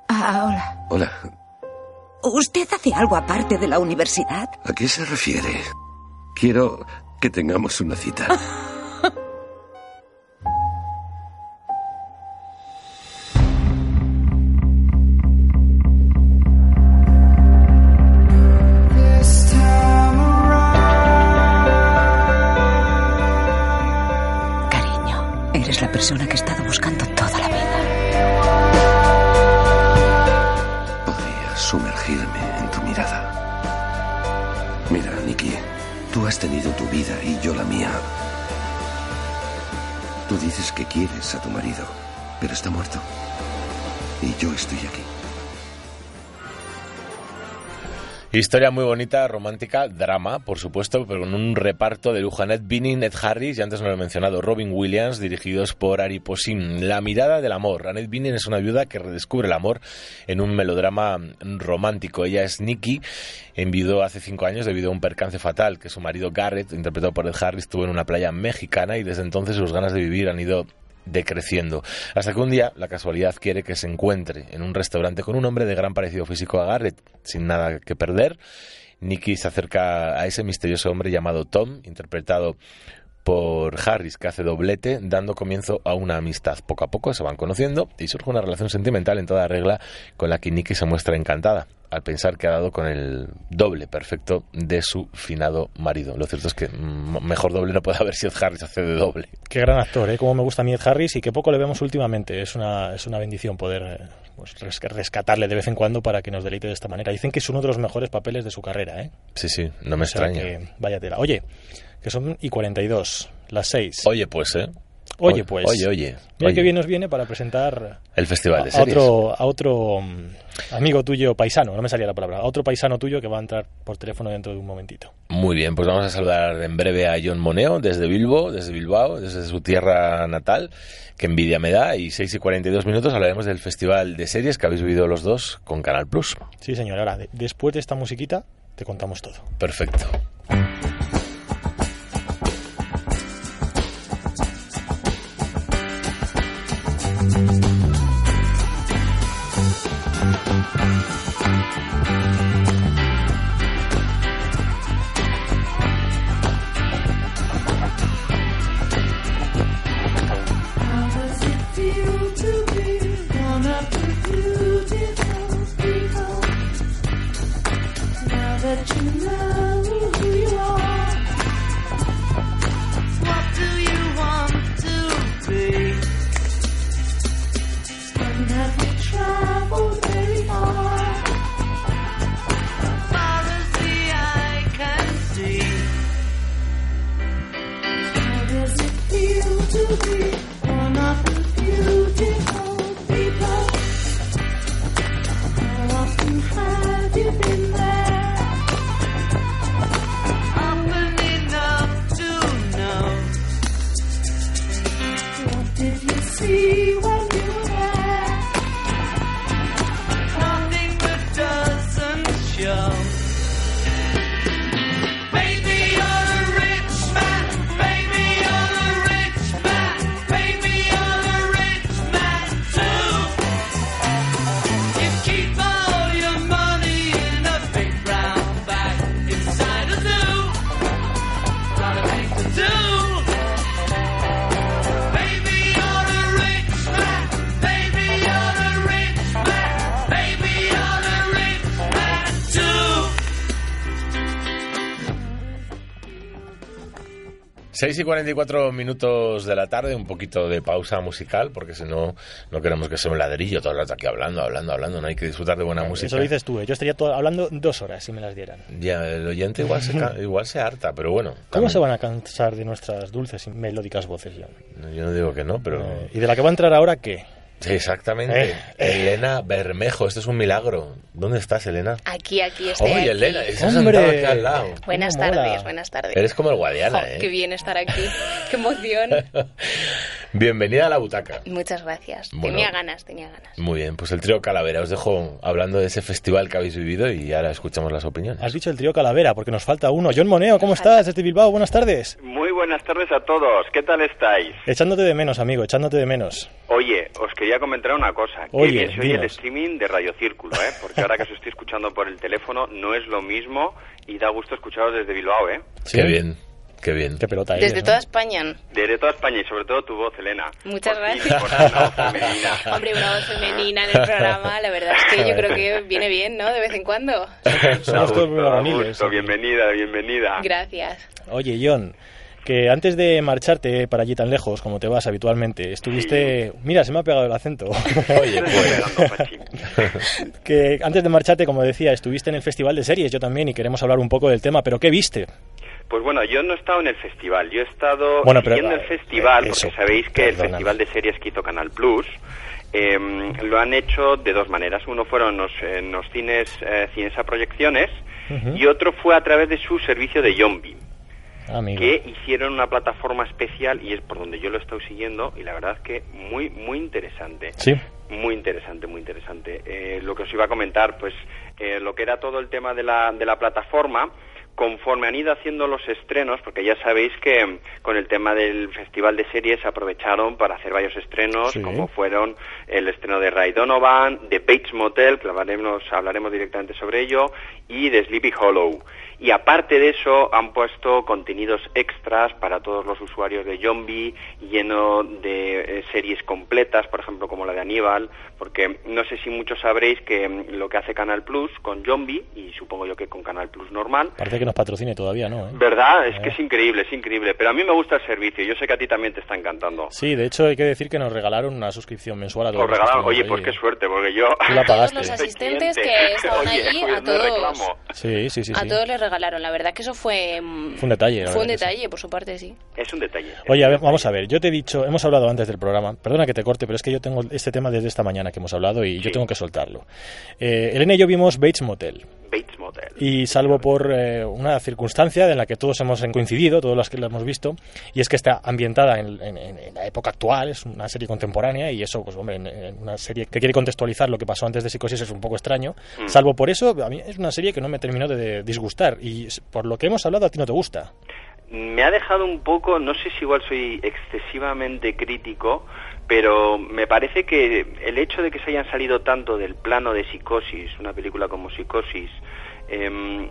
Ah, hola. Hola, ¿Usted hace algo aparte de la universidad? ¿a qué se refiere? Quiero que tengamos una cita. Historia muy bonita, romántica, drama, por supuesto, pero con un reparto de lujo. Annette Bening, Ed Harris y antes no lo he mencionado, Robin Williams, dirigidos por Ari Posin. La mirada del amor. Annette Bening es una viuda que redescubre el amor en un melodrama romántico. Ella es Nikki, enviudó hace cinco años debido a un percance fatal que su marido Garrett, interpretado por Ed Harris, tuvo en una playa mexicana y desde entonces sus ganas de vivir han ido decreciendo. Hasta que un día la casualidad quiere que se encuentre en un restaurante con un hombre de gran parecido físico a Garrett, sin nada que perder. Nicky se acerca a ese misterioso hombre llamado Tom, interpretado por Harris, que hace doblete, dando comienzo a una amistad. Poco a poco se van conociendo y surge una relación sentimental en toda regla con la que Nicky se muestra encantada al pensar que ha dado con el doble perfecto de su finado marido. Lo cierto es que mm, mejor doble no puede haber si Ed Harris hace de doble. Qué gran actor, ¿eh? Cómo me gusta a mí Ed Harris y qué poco le vemos últimamente. Es una, es una bendición poder eh, pues, res- rescatarle de vez en cuando para que nos deleite de esta manera. Dicen que es uno de los mejores papeles de su carrera, ¿eh? Sí, sí, no me O sea extraña. que, vaya tela. Oye, que son y 42, las 6. Oye, pues, ¿eh? Oye, pues. Oye, oye. Mira oye. que bien nos viene para presentar El Festival de a Series. otro, a otro mm, amigo tuyo paisano, no me salía la palabra, a otro paisano tuyo que va a entrar por teléfono dentro de un momentito. Muy bien, pues vamos a saludar en breve a John Moneo desde Bilbo, desde Bilbao, desde su tierra natal. Que envidia me da. Y 6 y 42 minutos hablaremos del Festival de Series que habéis vivido los dos con Canal Plus. Sí, señor. Ahora, de- después de esta musiquita, te contamos todo. Perfecto. Thank you. 6 y 44 minutos de la tarde, un poquito de pausa musical, porque si no, no queremos que sea un ladrillo todo el rato aquí hablando, hablando, hablando. No hay que disfrutar de buena música. Eso lo dices tú, ¿eh? yo estaría todo- hablando dos horas si me las dieran. Ya, el oyente igual se, igual se harta, pero bueno. ¿Cómo también- se van a cansar de nuestras dulces y melódicas voces, John? Yo no digo que no, pero... Eh, ¿Y de la que va a entrar ahora qué? Sí, exactamente. Eh, Elena Bermejo, esto es un milagro. ¿Dónde estás, Elena? Aquí, aquí estoy. Oye, aquí. Elena, estás Hombre. sentada aquí al lado. Buenas ¿Cómo mola? tardes, buenas tardes. Eres como el Guadiana, Jo, ¿eh? Qué bien estar aquí. Qué emoción. Bienvenida a la butaca. Muchas gracias. Bueno. Tenía ganas, tenía ganas. Muy bien, pues el trío Calavera. Os dejo hablando de ese festival que habéis vivido y ahora escuchamos las opiniones. Has dicho el trío Calavera, porque nos falta uno. John Moneo, ¿cómo estás? Desde Bilbao, buenas tardes. Muy buenas tardes a todos. ¿Qué tal estáis? Echándote de menos, amigo, echándote de menos. Oye, os quería comentar una cosa. Oye, que bien se oye el streaming de Radio Círculo, ¿eh? Porque ahora que os estoy escuchando por el teléfono no es lo mismo y da gusto escucharos desde Bilbao, ¿eh? Qué bien, qué bien. Qué pelota Desde toda España. Desde toda España y sobre todo tu voz, Elena. Muchas Por fin, gracias. por una voz femenina. Hombre, una voz femenina en el programa, la verdad es que yo creo que viene bien, ¿no? De vez en cuando. Somos todos gusto. Bienvenida, bienvenida. Gracias. Oye, John, que antes de marcharte para allí tan lejos, como te vas habitualmente, estuviste... Mira, se me ha pegado el acento. Oye, pues... que antes de marcharte, como decía, estuviste en el Festival de Series, yo también, y queremos hablar un poco del tema, pero ¿qué viste? Pues bueno, yo no he estado en el festival, yo he estado Bueno, pero- siguiendo el festival, eh, eso, porque sabéis que el. Festival de Series que hizo Canal Plus eh, lo han hecho de dos maneras. Uno fueron los, en los cines, eh, cines a proyecciones y otro fue a través de su servicio de Yombi, Amigo. que hicieron una plataforma especial y es por donde yo lo he estado siguiendo y la verdad es que muy, muy interesante. Sí. Muy interesante, muy interesante. Eh, lo que os iba a comentar, pues eh, lo que era todo el tema de la, de la plataforma, conforme han ido haciendo los estrenos, porque ya sabéis que mm, con el tema del Festival de Series aprovecharon para hacer varios estrenos, Sí. como fueron el estreno de Ray Donovan, de Bates Motel, que hablaremos, hablaremos directamente sobre ello, y de Sleepy Hollow. Y aparte de eso, han puesto contenidos extras para todos los usuarios de Zombie, lleno de eh, series completas, por ejemplo, como la de Aníbal, porque no sé si muchos sabréis que mm, lo que hace Canal Plus con Zombie, y supongo yo que con Canal Plus normal, Parece que nos patrocine todavía, ¿no? eh? ¿verdad? Es Eh. que es increíble, es increíble. Pero a mí me gusta el servicio, yo sé que a ti también te está encantando. Sí, de hecho hay que decir que nos regalaron una suscripción mensual a todos Os los que regalaron, oye, pues qué suerte, porque yo... Tú la pagaste. Los asistentes que estaban Oye, allí, pues a todos, reclamo. Sí, sí, sí. a sí. todos les regalaron. La verdad que eso fue... mm, Fue un detalle, Fue un detalle, por su parte, sí. Es un detalle. Oye, a ver, vamos a ver, yo te he dicho, hemos hablado antes del programa, perdona que te corte, pero es que yo tengo este tema desde esta mañana que hemos hablado y yo tengo que soltarlo. Eh, Elena y yo vimos Bates Motel. Bates Motel. Y salvo por eh, una circunstancia en la que todos hemos coincidido, todos los que la hemos visto, y es que está ambientada en, en- en la época actual, es una serie contemporánea, y eso, pues hombre, en, en una serie que quiere contextualizar lo que pasó antes de Psicosis es un poco extraño. Mm. Salvo por eso, a mí es una serie que no me terminó de disgustar, y por lo que hemos hablado, a ti no te gusta. Me ha dejado un poco, no sé si igual soy excesivamente crítico, pero me parece que el hecho de que se hayan salido tanto del plano de Psicosis, una película como Psicosis, em,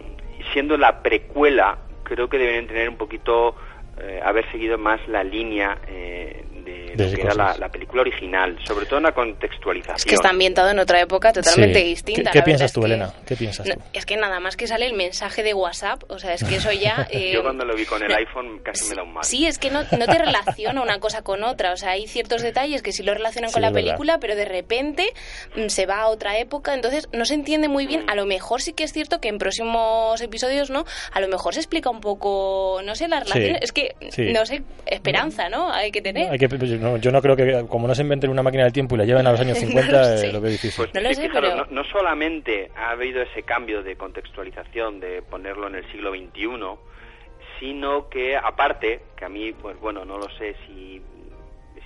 siendo la precuela, creo que deberían tener un poquito, eh, haber seguido más la línea eh, de, De lo que era la, película original, sobre todo en la contextualización. Es que está ambientado en otra época totalmente Sí. distinta. ¿Qué, piensas tú, Elena? ¿Qué piensas No, tú? es que nada más que sale el mensaje de WhatsApp, o sea, es que eso ya... eh, Yo cuando lo vi con el iPhone casi me da un mal. Sí, es que no, no te relaciona una cosa con otra. O sea, hay ciertos detalles que sí lo relacionan Sí, con la verdad. película, pero de repente mm, se va a otra época. Entonces no se entiende muy Mm. bien. A lo mejor sí que es cierto que en próximos episodios, ¿no? A lo mejor se explica un poco, no sé, la Sí, relación. Es que, sí. no sé, esperanza, ¿no? Hay que tener. Hay que- yo, no, yo no creo que, como no se inventen una máquina del tiempo y la lleven a los años 50, No lo sé. eh, lo veo difícil. No lo Sí, sé, fijaros, pero- no, no solamente ha habido ese cambio de contextualización, de ponerlo en el siglo XXI, sino que aparte, que a mí, pues bueno, no lo sé si,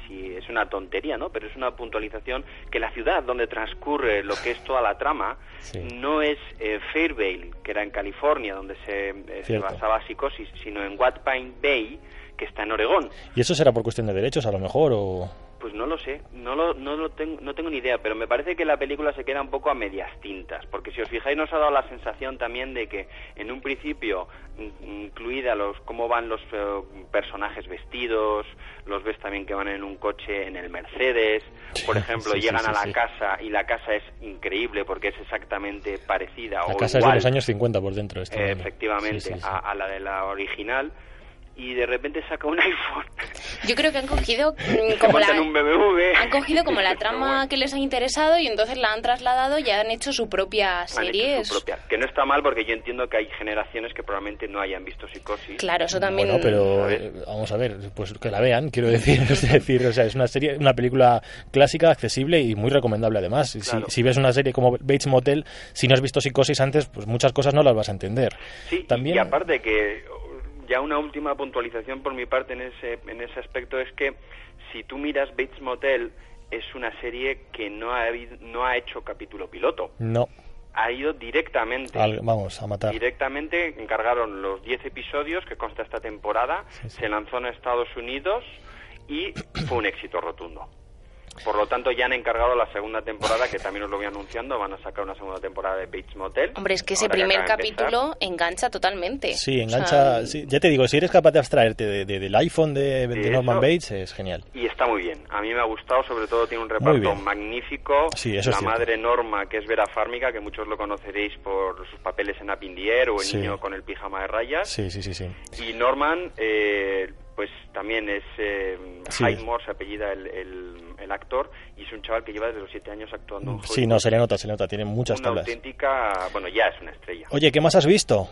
si es una tontería, ¿no? Pero es una puntualización que la ciudad donde transcurre lo que es toda la trama Sí. no es eh, Fairvale, que era en California, donde se, eh, se basaba Psicosis, sino en Wat Pine Bay, que está en Oregón. ¿Y eso será por cuestión de derechos, a lo mejor? o Pues no lo sé, no lo, no lo tengo, no tengo ni idea, pero me parece que la película se queda un poco a medias tintas, porque si os fijáis nos ha dado la sensación también de que en un principio in- incluida los cómo van los eh, personajes vestidos, los ves también que van en un coche en el Mercedes, por ejemplo, sí, sí, llegan sí, a la casa y la casa es increíble porque es exactamente parecida La o casa es de los años 50 por dentro. eh, efectivamente a la de la original y de repente saca un iPhone. Yo creo que han cogido mm, como la, un BMW. han cogido como la trama que les ha interesado y entonces la han trasladado y han hecho su propia serie. su propia. Que no está mal porque yo entiendo que hay generaciones que probablemente no hayan visto Psicosis. Claro, eso también. Bueno, pero eh, vamos a ver, pues que la vean, quiero decir, es decir, o sea, es una serie, una película clásica, accesible y muy recomendable además. Si- Claro. Si, ves una serie como Bates Motel, si no has visto Psicosis antes, pues muchas cosas no las vas a entender. Sí, También y aparte que ya una última puntualización por mi parte en ese, en ese aspecto es que si tú miras Bates Motel es una serie que no ha, no ha hecho capítulo piloto. no, Ha ido directamente. al- vamos a matar. Directamente encargaron los 10 episodios que consta esta temporada, se lanzó en Estados Unidos y fue un éxito rotundo. Por lo tanto, ya han encargado la segunda temporada, que también os lo voy anunciando, van a sacar una segunda temporada de Bates Motel. Hombre, es que ese primer capítulo engancha totalmente. Sí, O sea, engancha. sí, ya te digo, si eres capaz de abstraerte de- de- del iPhone de, Norman eso- Bates, es genial. Y está muy bien. A mí me ha gustado, sobre todo tiene un Muy reparto magnífico. Sí, eso es la madre Norma, que es Vera Farmiga, que muchos lo conoceréis por sus papeles en Up in the Air o el Sí. niño con el pijama de rayas. Sí, sí, sí, sí. Y Norman, eh, pues también es eh, Sí. Hyde Moore, se apellida el, el- el actor, y es un chaval que lleva desde los siete años actuando en Sí, no, se le nota, se le nota, tiene muchas Una tablas. auténtica, bueno, ya es una estrella. Oye, ¿qué más has visto?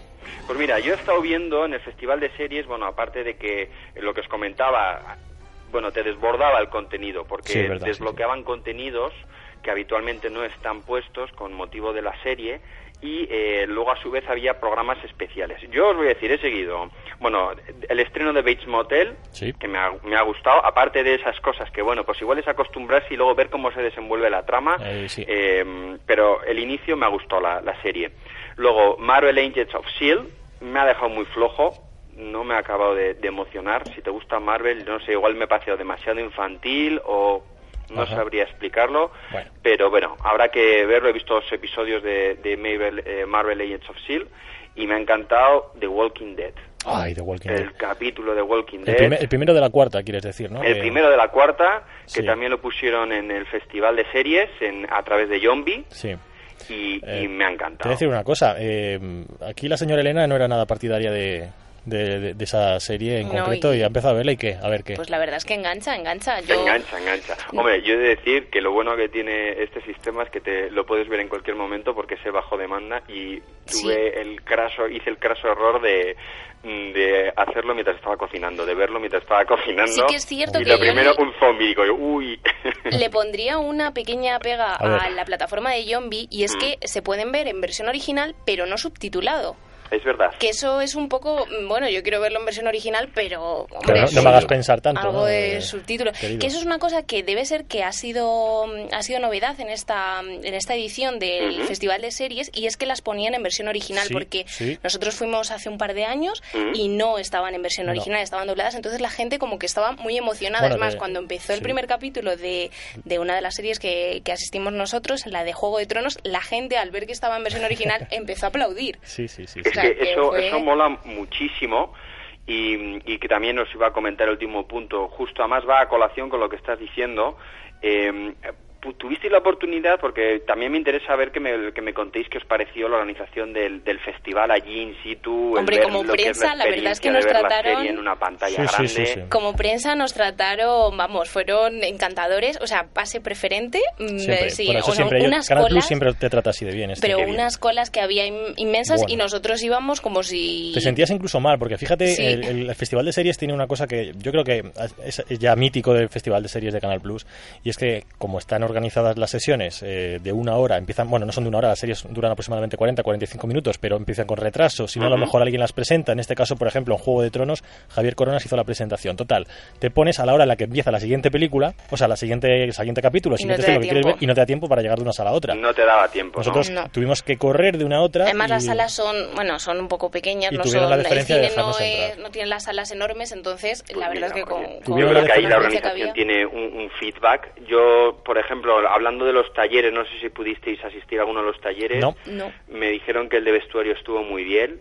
Pues mira, yo he estado viendo en el Festival de Series, bueno, aparte de que lo que os comentaba, bueno, te desbordaba el contenido, porque Sí, sí, desbloqueaban contenidos que habitualmente no están puestos con motivo de la serie y eh, luego a su vez había programas especiales. Yo os voy a decir, he seguido, bueno, el estreno de Bates Motel, que me ha, me ha gustado, aparte de esas cosas que, bueno, pues igual es acostumbrarse y luego ver cómo se desenvuelve la trama, Eh, sí. eh, pero el inicio me ha gustado la, la serie. Luego, Marvel Agents of S.H.I.E.L.D. Me ha dejado muy flojo, no me ha acabado de, de emocionar. Si te gusta Marvel, no sé, igual me ha parecido demasiado infantil o no Ajá. sabría explicarlo. Bueno. Pero bueno, habrá que verlo. He visto los episodios de, de Marvel, eh, Marvel Agents of S.H.I.E.L.D. Y me ha encantado The Walking Dead. Ay, The Walking El Dead. capítulo de Walking El, Dead. primer- el primero de la cuarta, quieres decir, ¿no? El Eh, primero de la cuarta, que sí. también lo pusieron en el Festival de Series en, a través de Zombie Sí. y, Eh, y me ha Te voy a encantado. decir una cosa. eh, aquí la señora Elena no era nada partidaria de, de, de- de esa serie en No, concreto y- y, ha empezado a verla y qué, a ver qué. Pues la verdad es que engancha, engancha. Yo, Engancha, engancha. Hombre, yo he de decir que lo bueno que tiene este sistema es que te lo puedes ver en cualquier momento porque es bajo demanda y tuve el craso, hice el craso error de, de hacerlo mientras estaba cocinando, de verlo mientras estaba cocinando. Sí que es cierto y que lo primero, le- un zombie, digo yo, uy. le pondría una pequeña pega a la plataforma de Zombie y es Mm. que se pueden ver en versión original pero no subtitulado. Es verdad. Que eso es un poco, mm, bueno, yo quiero verlo en versión original, pero... Pero hombre, no, no me hagas pensar tanto. algo ¿no? de Eh, subtítulo. querido. Que eso es una cosa que debe ser que ha sido ha sido novedad en esta en esta edición del. Festival de Series y es que las ponían en versión original Sí, porque sí. nosotros fuimos hace un par de años y no estaban en versión No. original, estaban dobladas, entonces la gente como que estaba muy emocionada. Bueno, es más, de- cuando empezó el primer capítulo de, de una de las series que, que asistimos nosotros, la de Juego de Tronos, la gente al ver que estaba en versión original empezó a aplaudir. Sí, sí, sí. Es O sea, que que eso, fue- eso mola muchísimo y, y que también os iba a comentar el último punto. Justo además va a colación con lo que estás diciendo. Eh, ¿Tuvisteis la oportunidad? Porque también me interesa ver que me, que me contéis qué os pareció la organización del, del festival allí in situ. Hombre, ver como que prensa, la verdad es que nos la trataron- en una pantalla Sí, grande. sí, sí. Como prensa nos trataron, vamos, fueron encantadores, o sea, pase preferente, mm, Siempre. sí, bueno, eso o sea, siempre. yo- unas Canal Plus colas, siempre te trata así de bien. este. pero Qué bien. unas colas que había in- inmensas y Bueno. nosotros íbamos como si... Te sentías incluso mal, porque fíjate, Sí. el, el Festival de Series tiene una cosa que yo creo que es ya mítico del Festival de Series de Canal Plus, y es que como están organizadas las sesiones eh, de una hora, empiezan, bueno, no son de una hora, las series duran aproximadamente 40, 45 minutos, pero empiezan con retraso, si no a lo mejor alguien las presenta, en este caso, por ejemplo, en Juego de Tronos, Javier Coronas hizo la presentación. Total, te pones a la hora en la que empieza la siguiente película, o sea, la siguiente, el siguiente capítulo, el Y no te da lo que quieres ver, tiempo. y no te da tiempo para llegar de una sala a otra. No te daba tiempo. ¿no? Nosotros No. tuvimos que correr de una a otra. Además, las salas son, bueno, son un poco pequeñas, Y no tuvieron son, la el de no, es- no tienen las salas enormes, entonces la verdad es que con, con Tuvieron Yo la creo que ahí la organización tiene un, un feedback. Yo, por ejemplo, hablando de los talleres, no sé si pudisteis asistir a alguno de los talleres. No. No. Me dijeron que el de vestuario estuvo muy bien.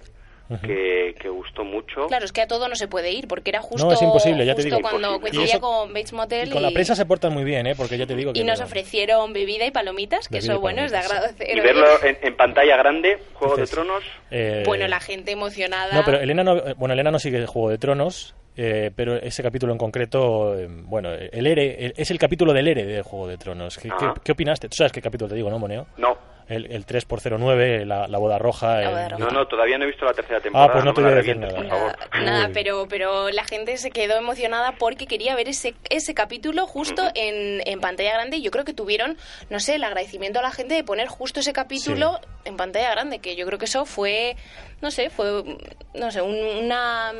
que, que gustó mucho. Claro, es que a todo no se puede ir, porque era justo, No, es imposible, ya te justo digo. cuando coincidía Y con Bates Motel Y con la prensa se portan muy bien, ¿eh? Porque ya te digo que... y nos ofrecieron bebida y palomitas, que Bebida eso y bueno es de palomitas, agradecer. Y verlo en, en pantalla grande, Juego de Tronos. Eh, Bueno, la gente emocionada. No, pero Elena no, eh, bueno, Elena no sigue Juego de Tronos, eh, pero ese capítulo en concreto, eh, bueno, el Ere, el- es el capítulo del Ere de Juego de Tronos. ¿Qué, qué- qué opinaste? Tú sabes qué capítulo te digo, ¿no, Moneo? No. El, el 3x09, la, la boda roja. el- No, no, todavía no he visto la tercera temporada. Ah, pues no te me voy a decir revientes, nada. por favor. Nada, pero, pero la gente se quedó emocionada porque quería ver ese, ese capítulo justo en, en pantalla grande y yo creo que tuvieron, no sé, el agradecimiento a la gente de poner justo ese capítulo en pantalla grande, que yo creo que eso fue, no sé, fue, no sé, un- una...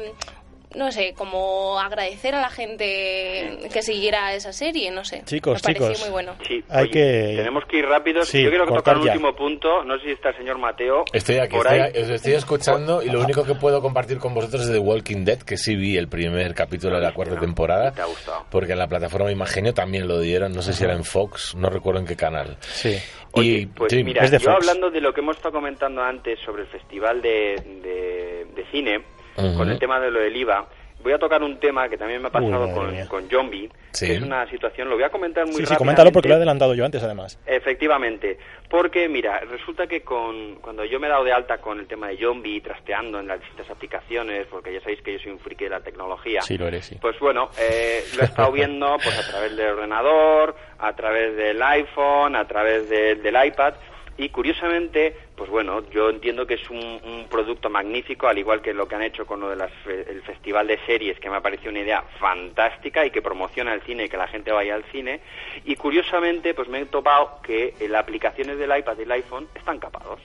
No sé, como agradecer a la gente que siguiera esa serie, no sé. Chicos, me pareció chicos. muy bueno. Sí, Hay oye, que- tenemos que ir rápidos. Sí, Yo quiero tocar un ya. último punto. No sé si está el señor Mateo. Estoy aquí, por estoy, ahí. os estoy escuchando y lo único que puedo compartir con vosotros es The Walking Dead, que sí vi el primer capítulo de la cuarta temporada. Te ha gustado. Porque en la plataforma Imagenio también lo dieron, no sé si era en Fox, no recuerdo en qué canal. Sí. Y Pues sí, mira, es de yo Fox. hablando de lo que hemos estado comentando antes sobre el festival de, de- de cine, Con el tema de lo del IVA, voy a tocar un tema que también me ha pasado con, con Zombie, Sí. que es una situación, lo voy a comentar muy Sí, sí, coméntalo porque lo he adelantado yo antes, además. Efectivamente, porque mira, resulta que con, cuando yo me he dado de alta con el tema de Zombie, trasteando en las distintas aplicaciones, porque ya sabéis que yo soy un friki de la tecnología, Sí, lo eres, sí. pues bueno, eh, lo he estado viendo pues a través del ordenador, a través del iPhone, a través de- del iPad y curiosamente, pues bueno, yo entiendo que es un, un producto magnífico, al igual que lo que han hecho con lo del festival de series, que me ha parecido una idea fantástica y que promociona el cine y que la gente vaya al cine. Y curiosamente, pues me he topado que eh, las aplicaciones del iPad y el iPhone están capados.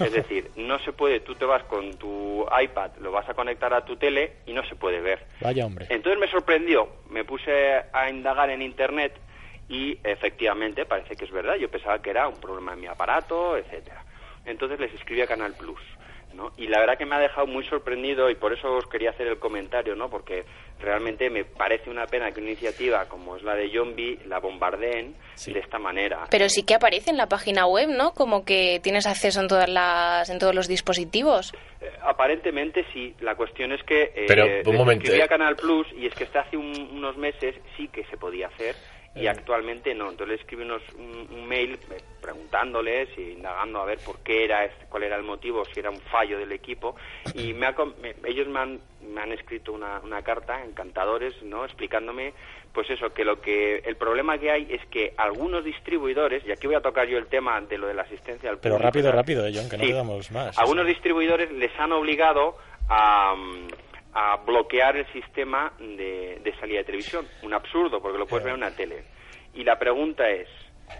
Es decir, no se puede, tú te vas con tu iPad, lo vas a conectar a tu tele y no se puede ver. Vaya hombre. Entonces me sorprendió, me puse a indagar en internet y efectivamente parece que es verdad. Yo pensaba que era un problema en mi aparato, etcétera. Entonces les escribí a Canal Plus. ¿no? Y la verdad que me ha dejado muy sorprendido y por eso os quería hacer el comentario, ¿no? Porque realmente me parece una pena que una iniciativa como es la de Zombie la bombardeen de esta manera. Pero sí que aparece en la página web, ¿no? Como que tienes acceso en todas las, en todos los dispositivos. Eh, Aparentemente sí, la cuestión es que eh, Pero, un momento, escribí a eh. Canal Plus y es que hasta hace un- unos meses sí que se podía hacer y actualmente no. Entonces le escribí unos, un, un mail eh, preguntándoles y indagando a ver por qué era, este- cuál era el motivo, si era un fallo del equipo y me ha me- ellos me han, me han escrito una, una carta, encantadores, ¿no? Explicándome pues eso, que lo que el problema que hay es que algunos distribuidores, y aquí voy a tocar yo el tema de lo de la asistencia al Pero público, rápido, ¿verdad? rápido, eh, John, que no Sí. quedamos más. Algunos distribuidores les han obligado a, mm, a bloquear el sistema de, de salida de televisión. Un absurdo, porque lo puedes ver en una tele. Y la pregunta es,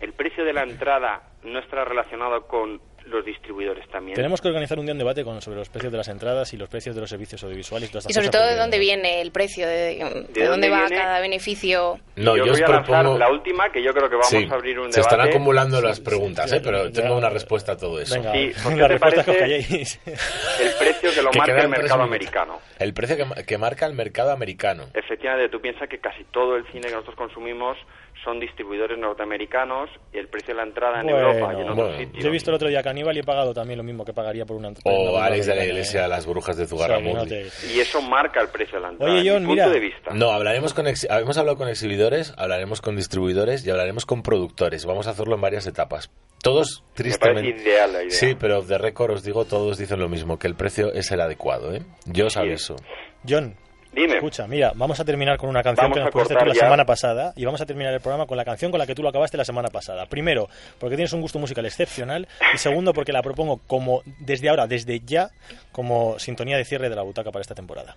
¿el precio de la entrada no estará relacionado con los distribuidores también? Tenemos que organizar un día un debate con, sobre los precios de las entradas y los precios de los servicios audiovisuales. Y, todas Y sobre todo de dónde viene el precio, de, de dónde dónde va viene? cada beneficio. No, yo yo os voy a lanzar propongo... la última, que yo creo que vamos Sí, a abrir un se están debate. acumulando las preguntas, ¿eh? pero ya- tengo una respuesta a todo eso. Venga, Sí, ¿por qué la te respuesta es que os parece? calléis. El precio que lo Que marca el mercado americano. El precio que, que marca el mercado americano. Efectivamente, tú piensas que casi todo el cine que nosotros consumimos son distribuidores norteamericanos y el precio de la entrada en Bueno, Europa y en otros bueno. sitios. Yo he visto el otro día Caníbal y he pagado también lo mismo que pagaría por una O una Alex de la Iglesia, eh. las brujas de O sea, Zugarramurdi. no te- Y eso marca el precio de la entrada. Oye, John, punto mira. de vista. No, hablaremos con ex- hemos hablado con exhibidores, hablaremos con distribuidores y hablaremos con productores. Vamos a hacerlo en varias etapas. Todos, Me tristemente. ideal la idea. Sí, pero de récord os digo, todos dicen lo mismo, que el precio es el adecuado, ¿eh? Yo os aviso. John, Dime. escucha, mira, vamos a terminar con una canción Vamos que nos pusiste tú la ya. semana pasada y vamos a terminar el programa con la canción con la que tú lo acabaste la semana pasada. Primero, porque tienes un gusto musical excepcional y segundo, porque la propongo como desde ahora, desde ya, como sintonía de cierre de la butaca para esta temporada.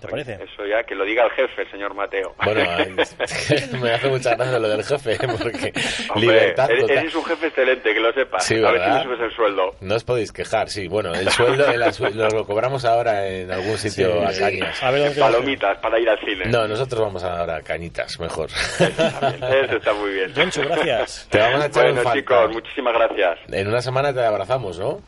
¿Te parece? Eso ya que lo diga el jefe, el señor Mateo. Bueno, eh, me hace mucha gracia lo del jefe, porque Hombre, libertad eres, total. eres un jefe excelente, que lo sepas. Sí, a ver si me subes el sueldo. No os podéis quejar, sí. Bueno, el sueldo lo, lo cobramos ahora en algún sitio a cañas. A ver Palomitas para ir al cine. No, nosotros vamos ahora a cañitas, mejor. Eso está muy bien. Jonchu, gracias. Te vamos a echar en Bueno, falta. chicos, muchísimas gracias. En una semana te abrazamos, ¿no?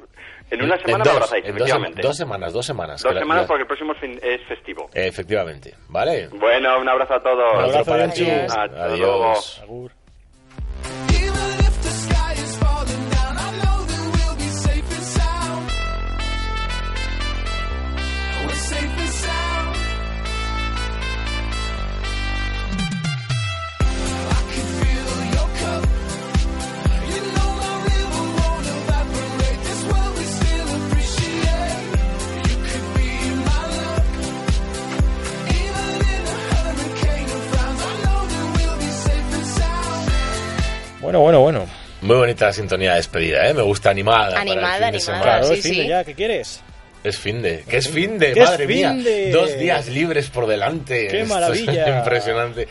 En una semana dos, me abrazáis, en dos, efectivamente. dos semanas, dos semanas. Dos semanas la- porque el próximo fin es festivo. Efectivamente, ¿vale? Bueno, un abrazo a todos. Un abrazo, para Jonchu. ti. Hasta luego. Adiós. Bueno, bueno, bueno. Muy bonita la sintonía de despedida, ¿eh? Me gusta animada. para el Animada, fin de animada, semana. Claro, sí, es fin de ya, ¿qué quieres? Es fin de. ¿Qué es fin de? ¿Qué es Madre mía. de? Dos días libres por delante. ¡Qué Esto es maravilla! impresionante.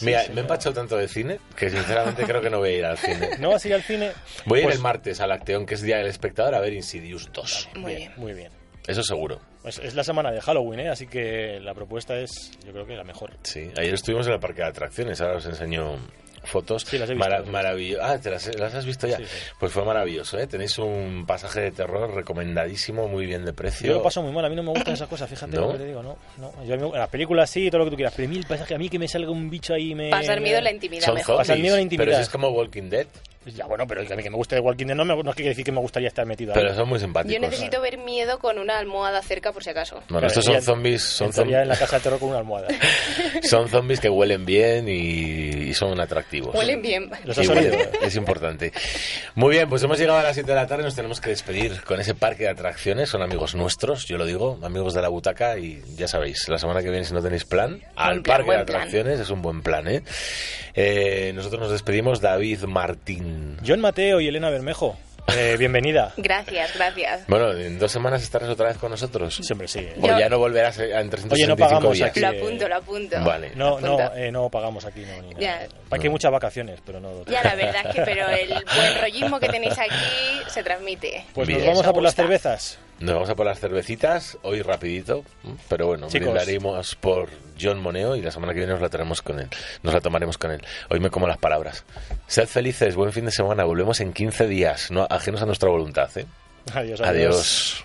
Mira, me he empachado tanto de cine que sinceramente creo que no voy a ir al cine. ¿No vas a ir al cine? Voy a ir Pues- el martes al Acteón, que es Día del Espectador, a ver Insidious 2. Muy bien. Muy bien. Eso seguro. Pues es la semana de Halloween, ¿eh? Así que la propuesta es, yo creo que la mejor. Sí, ayer estuvimos en el parque de atracciones, ahora os enseño fotos. Sí, las he visto, Mara- las he visto. maravillo- Ah, ¿te las, las has visto ya? Sí, sí. Pues fue maravilloso, ¿eh? Tenéis un pasaje de terror recomendadísimo, muy bien de precio. Yo lo paso muy mal, a mí no me gustan esas cosas, fíjate ¿No? lo que te digo, no. no. Yo a en las películas sí, todo lo que tú quieras, pero a mí el pasaje, a mí que me salga un bicho ahí me... Pasar miedo en la intimidad Son mejor. Pasar miedo la zombies, pero intimidad. eso es como Walking Dead, Ya, bueno, pero que a mí que me guste de Walking Dead no, me, no es que quiere decir que me gustaría estar metido pero ahí. son muy simpáticos. Yo necesito ver miedo con una almohada cerca por si acaso. Bueno, estos son zombies, son, Entraría zom- en la casa de terror con una almohada. son zombies que huelen bien y, y son atractivos. Huelen bien. Los es importante. Muy bien, pues hemos llegado a las 7 de la tarde, nos tenemos que despedir con ese parque de atracciones. Son amigos nuestros, yo lo digo, amigos de la butaca y ya sabéis, la semana que viene si no tenéis plan, al plan, parque de plan. atracciones es un buen plan, ¿eh? Eh, Nosotros nos despedimos, David Martín. John Mateo y Elena Bermejo, eh, bienvenida. Gracias, gracias. Bueno, en dos semanas estarás otra vez con nosotros. Siempre sí. ¿eh? O Yo- ya no volverás a- en 365 Oye, no pagamos días. aquí. Lo apunto, lo apunto. Vale. No, no, eh, no pagamos aquí, no, ni nada. Ya. Aquí hay muchas vacaciones, pero no... Ya, la verdad es que, pero el buen rollismo que tenéis aquí se transmite. Pues Bien. nos vamos Eso a por las cervezas. Nos vamos a por las cervecitas, hoy rapidito, pero bueno, Chicos. brindaremos por John Moneo y la semana que viene nos la con él, nos la tomaremos con él. Hoy me como las palabras. Sed felices, buen fin de semana, volvemos en 15 días, no ajenos a nuestra voluntad, ¿eh? Adiós, Adiós.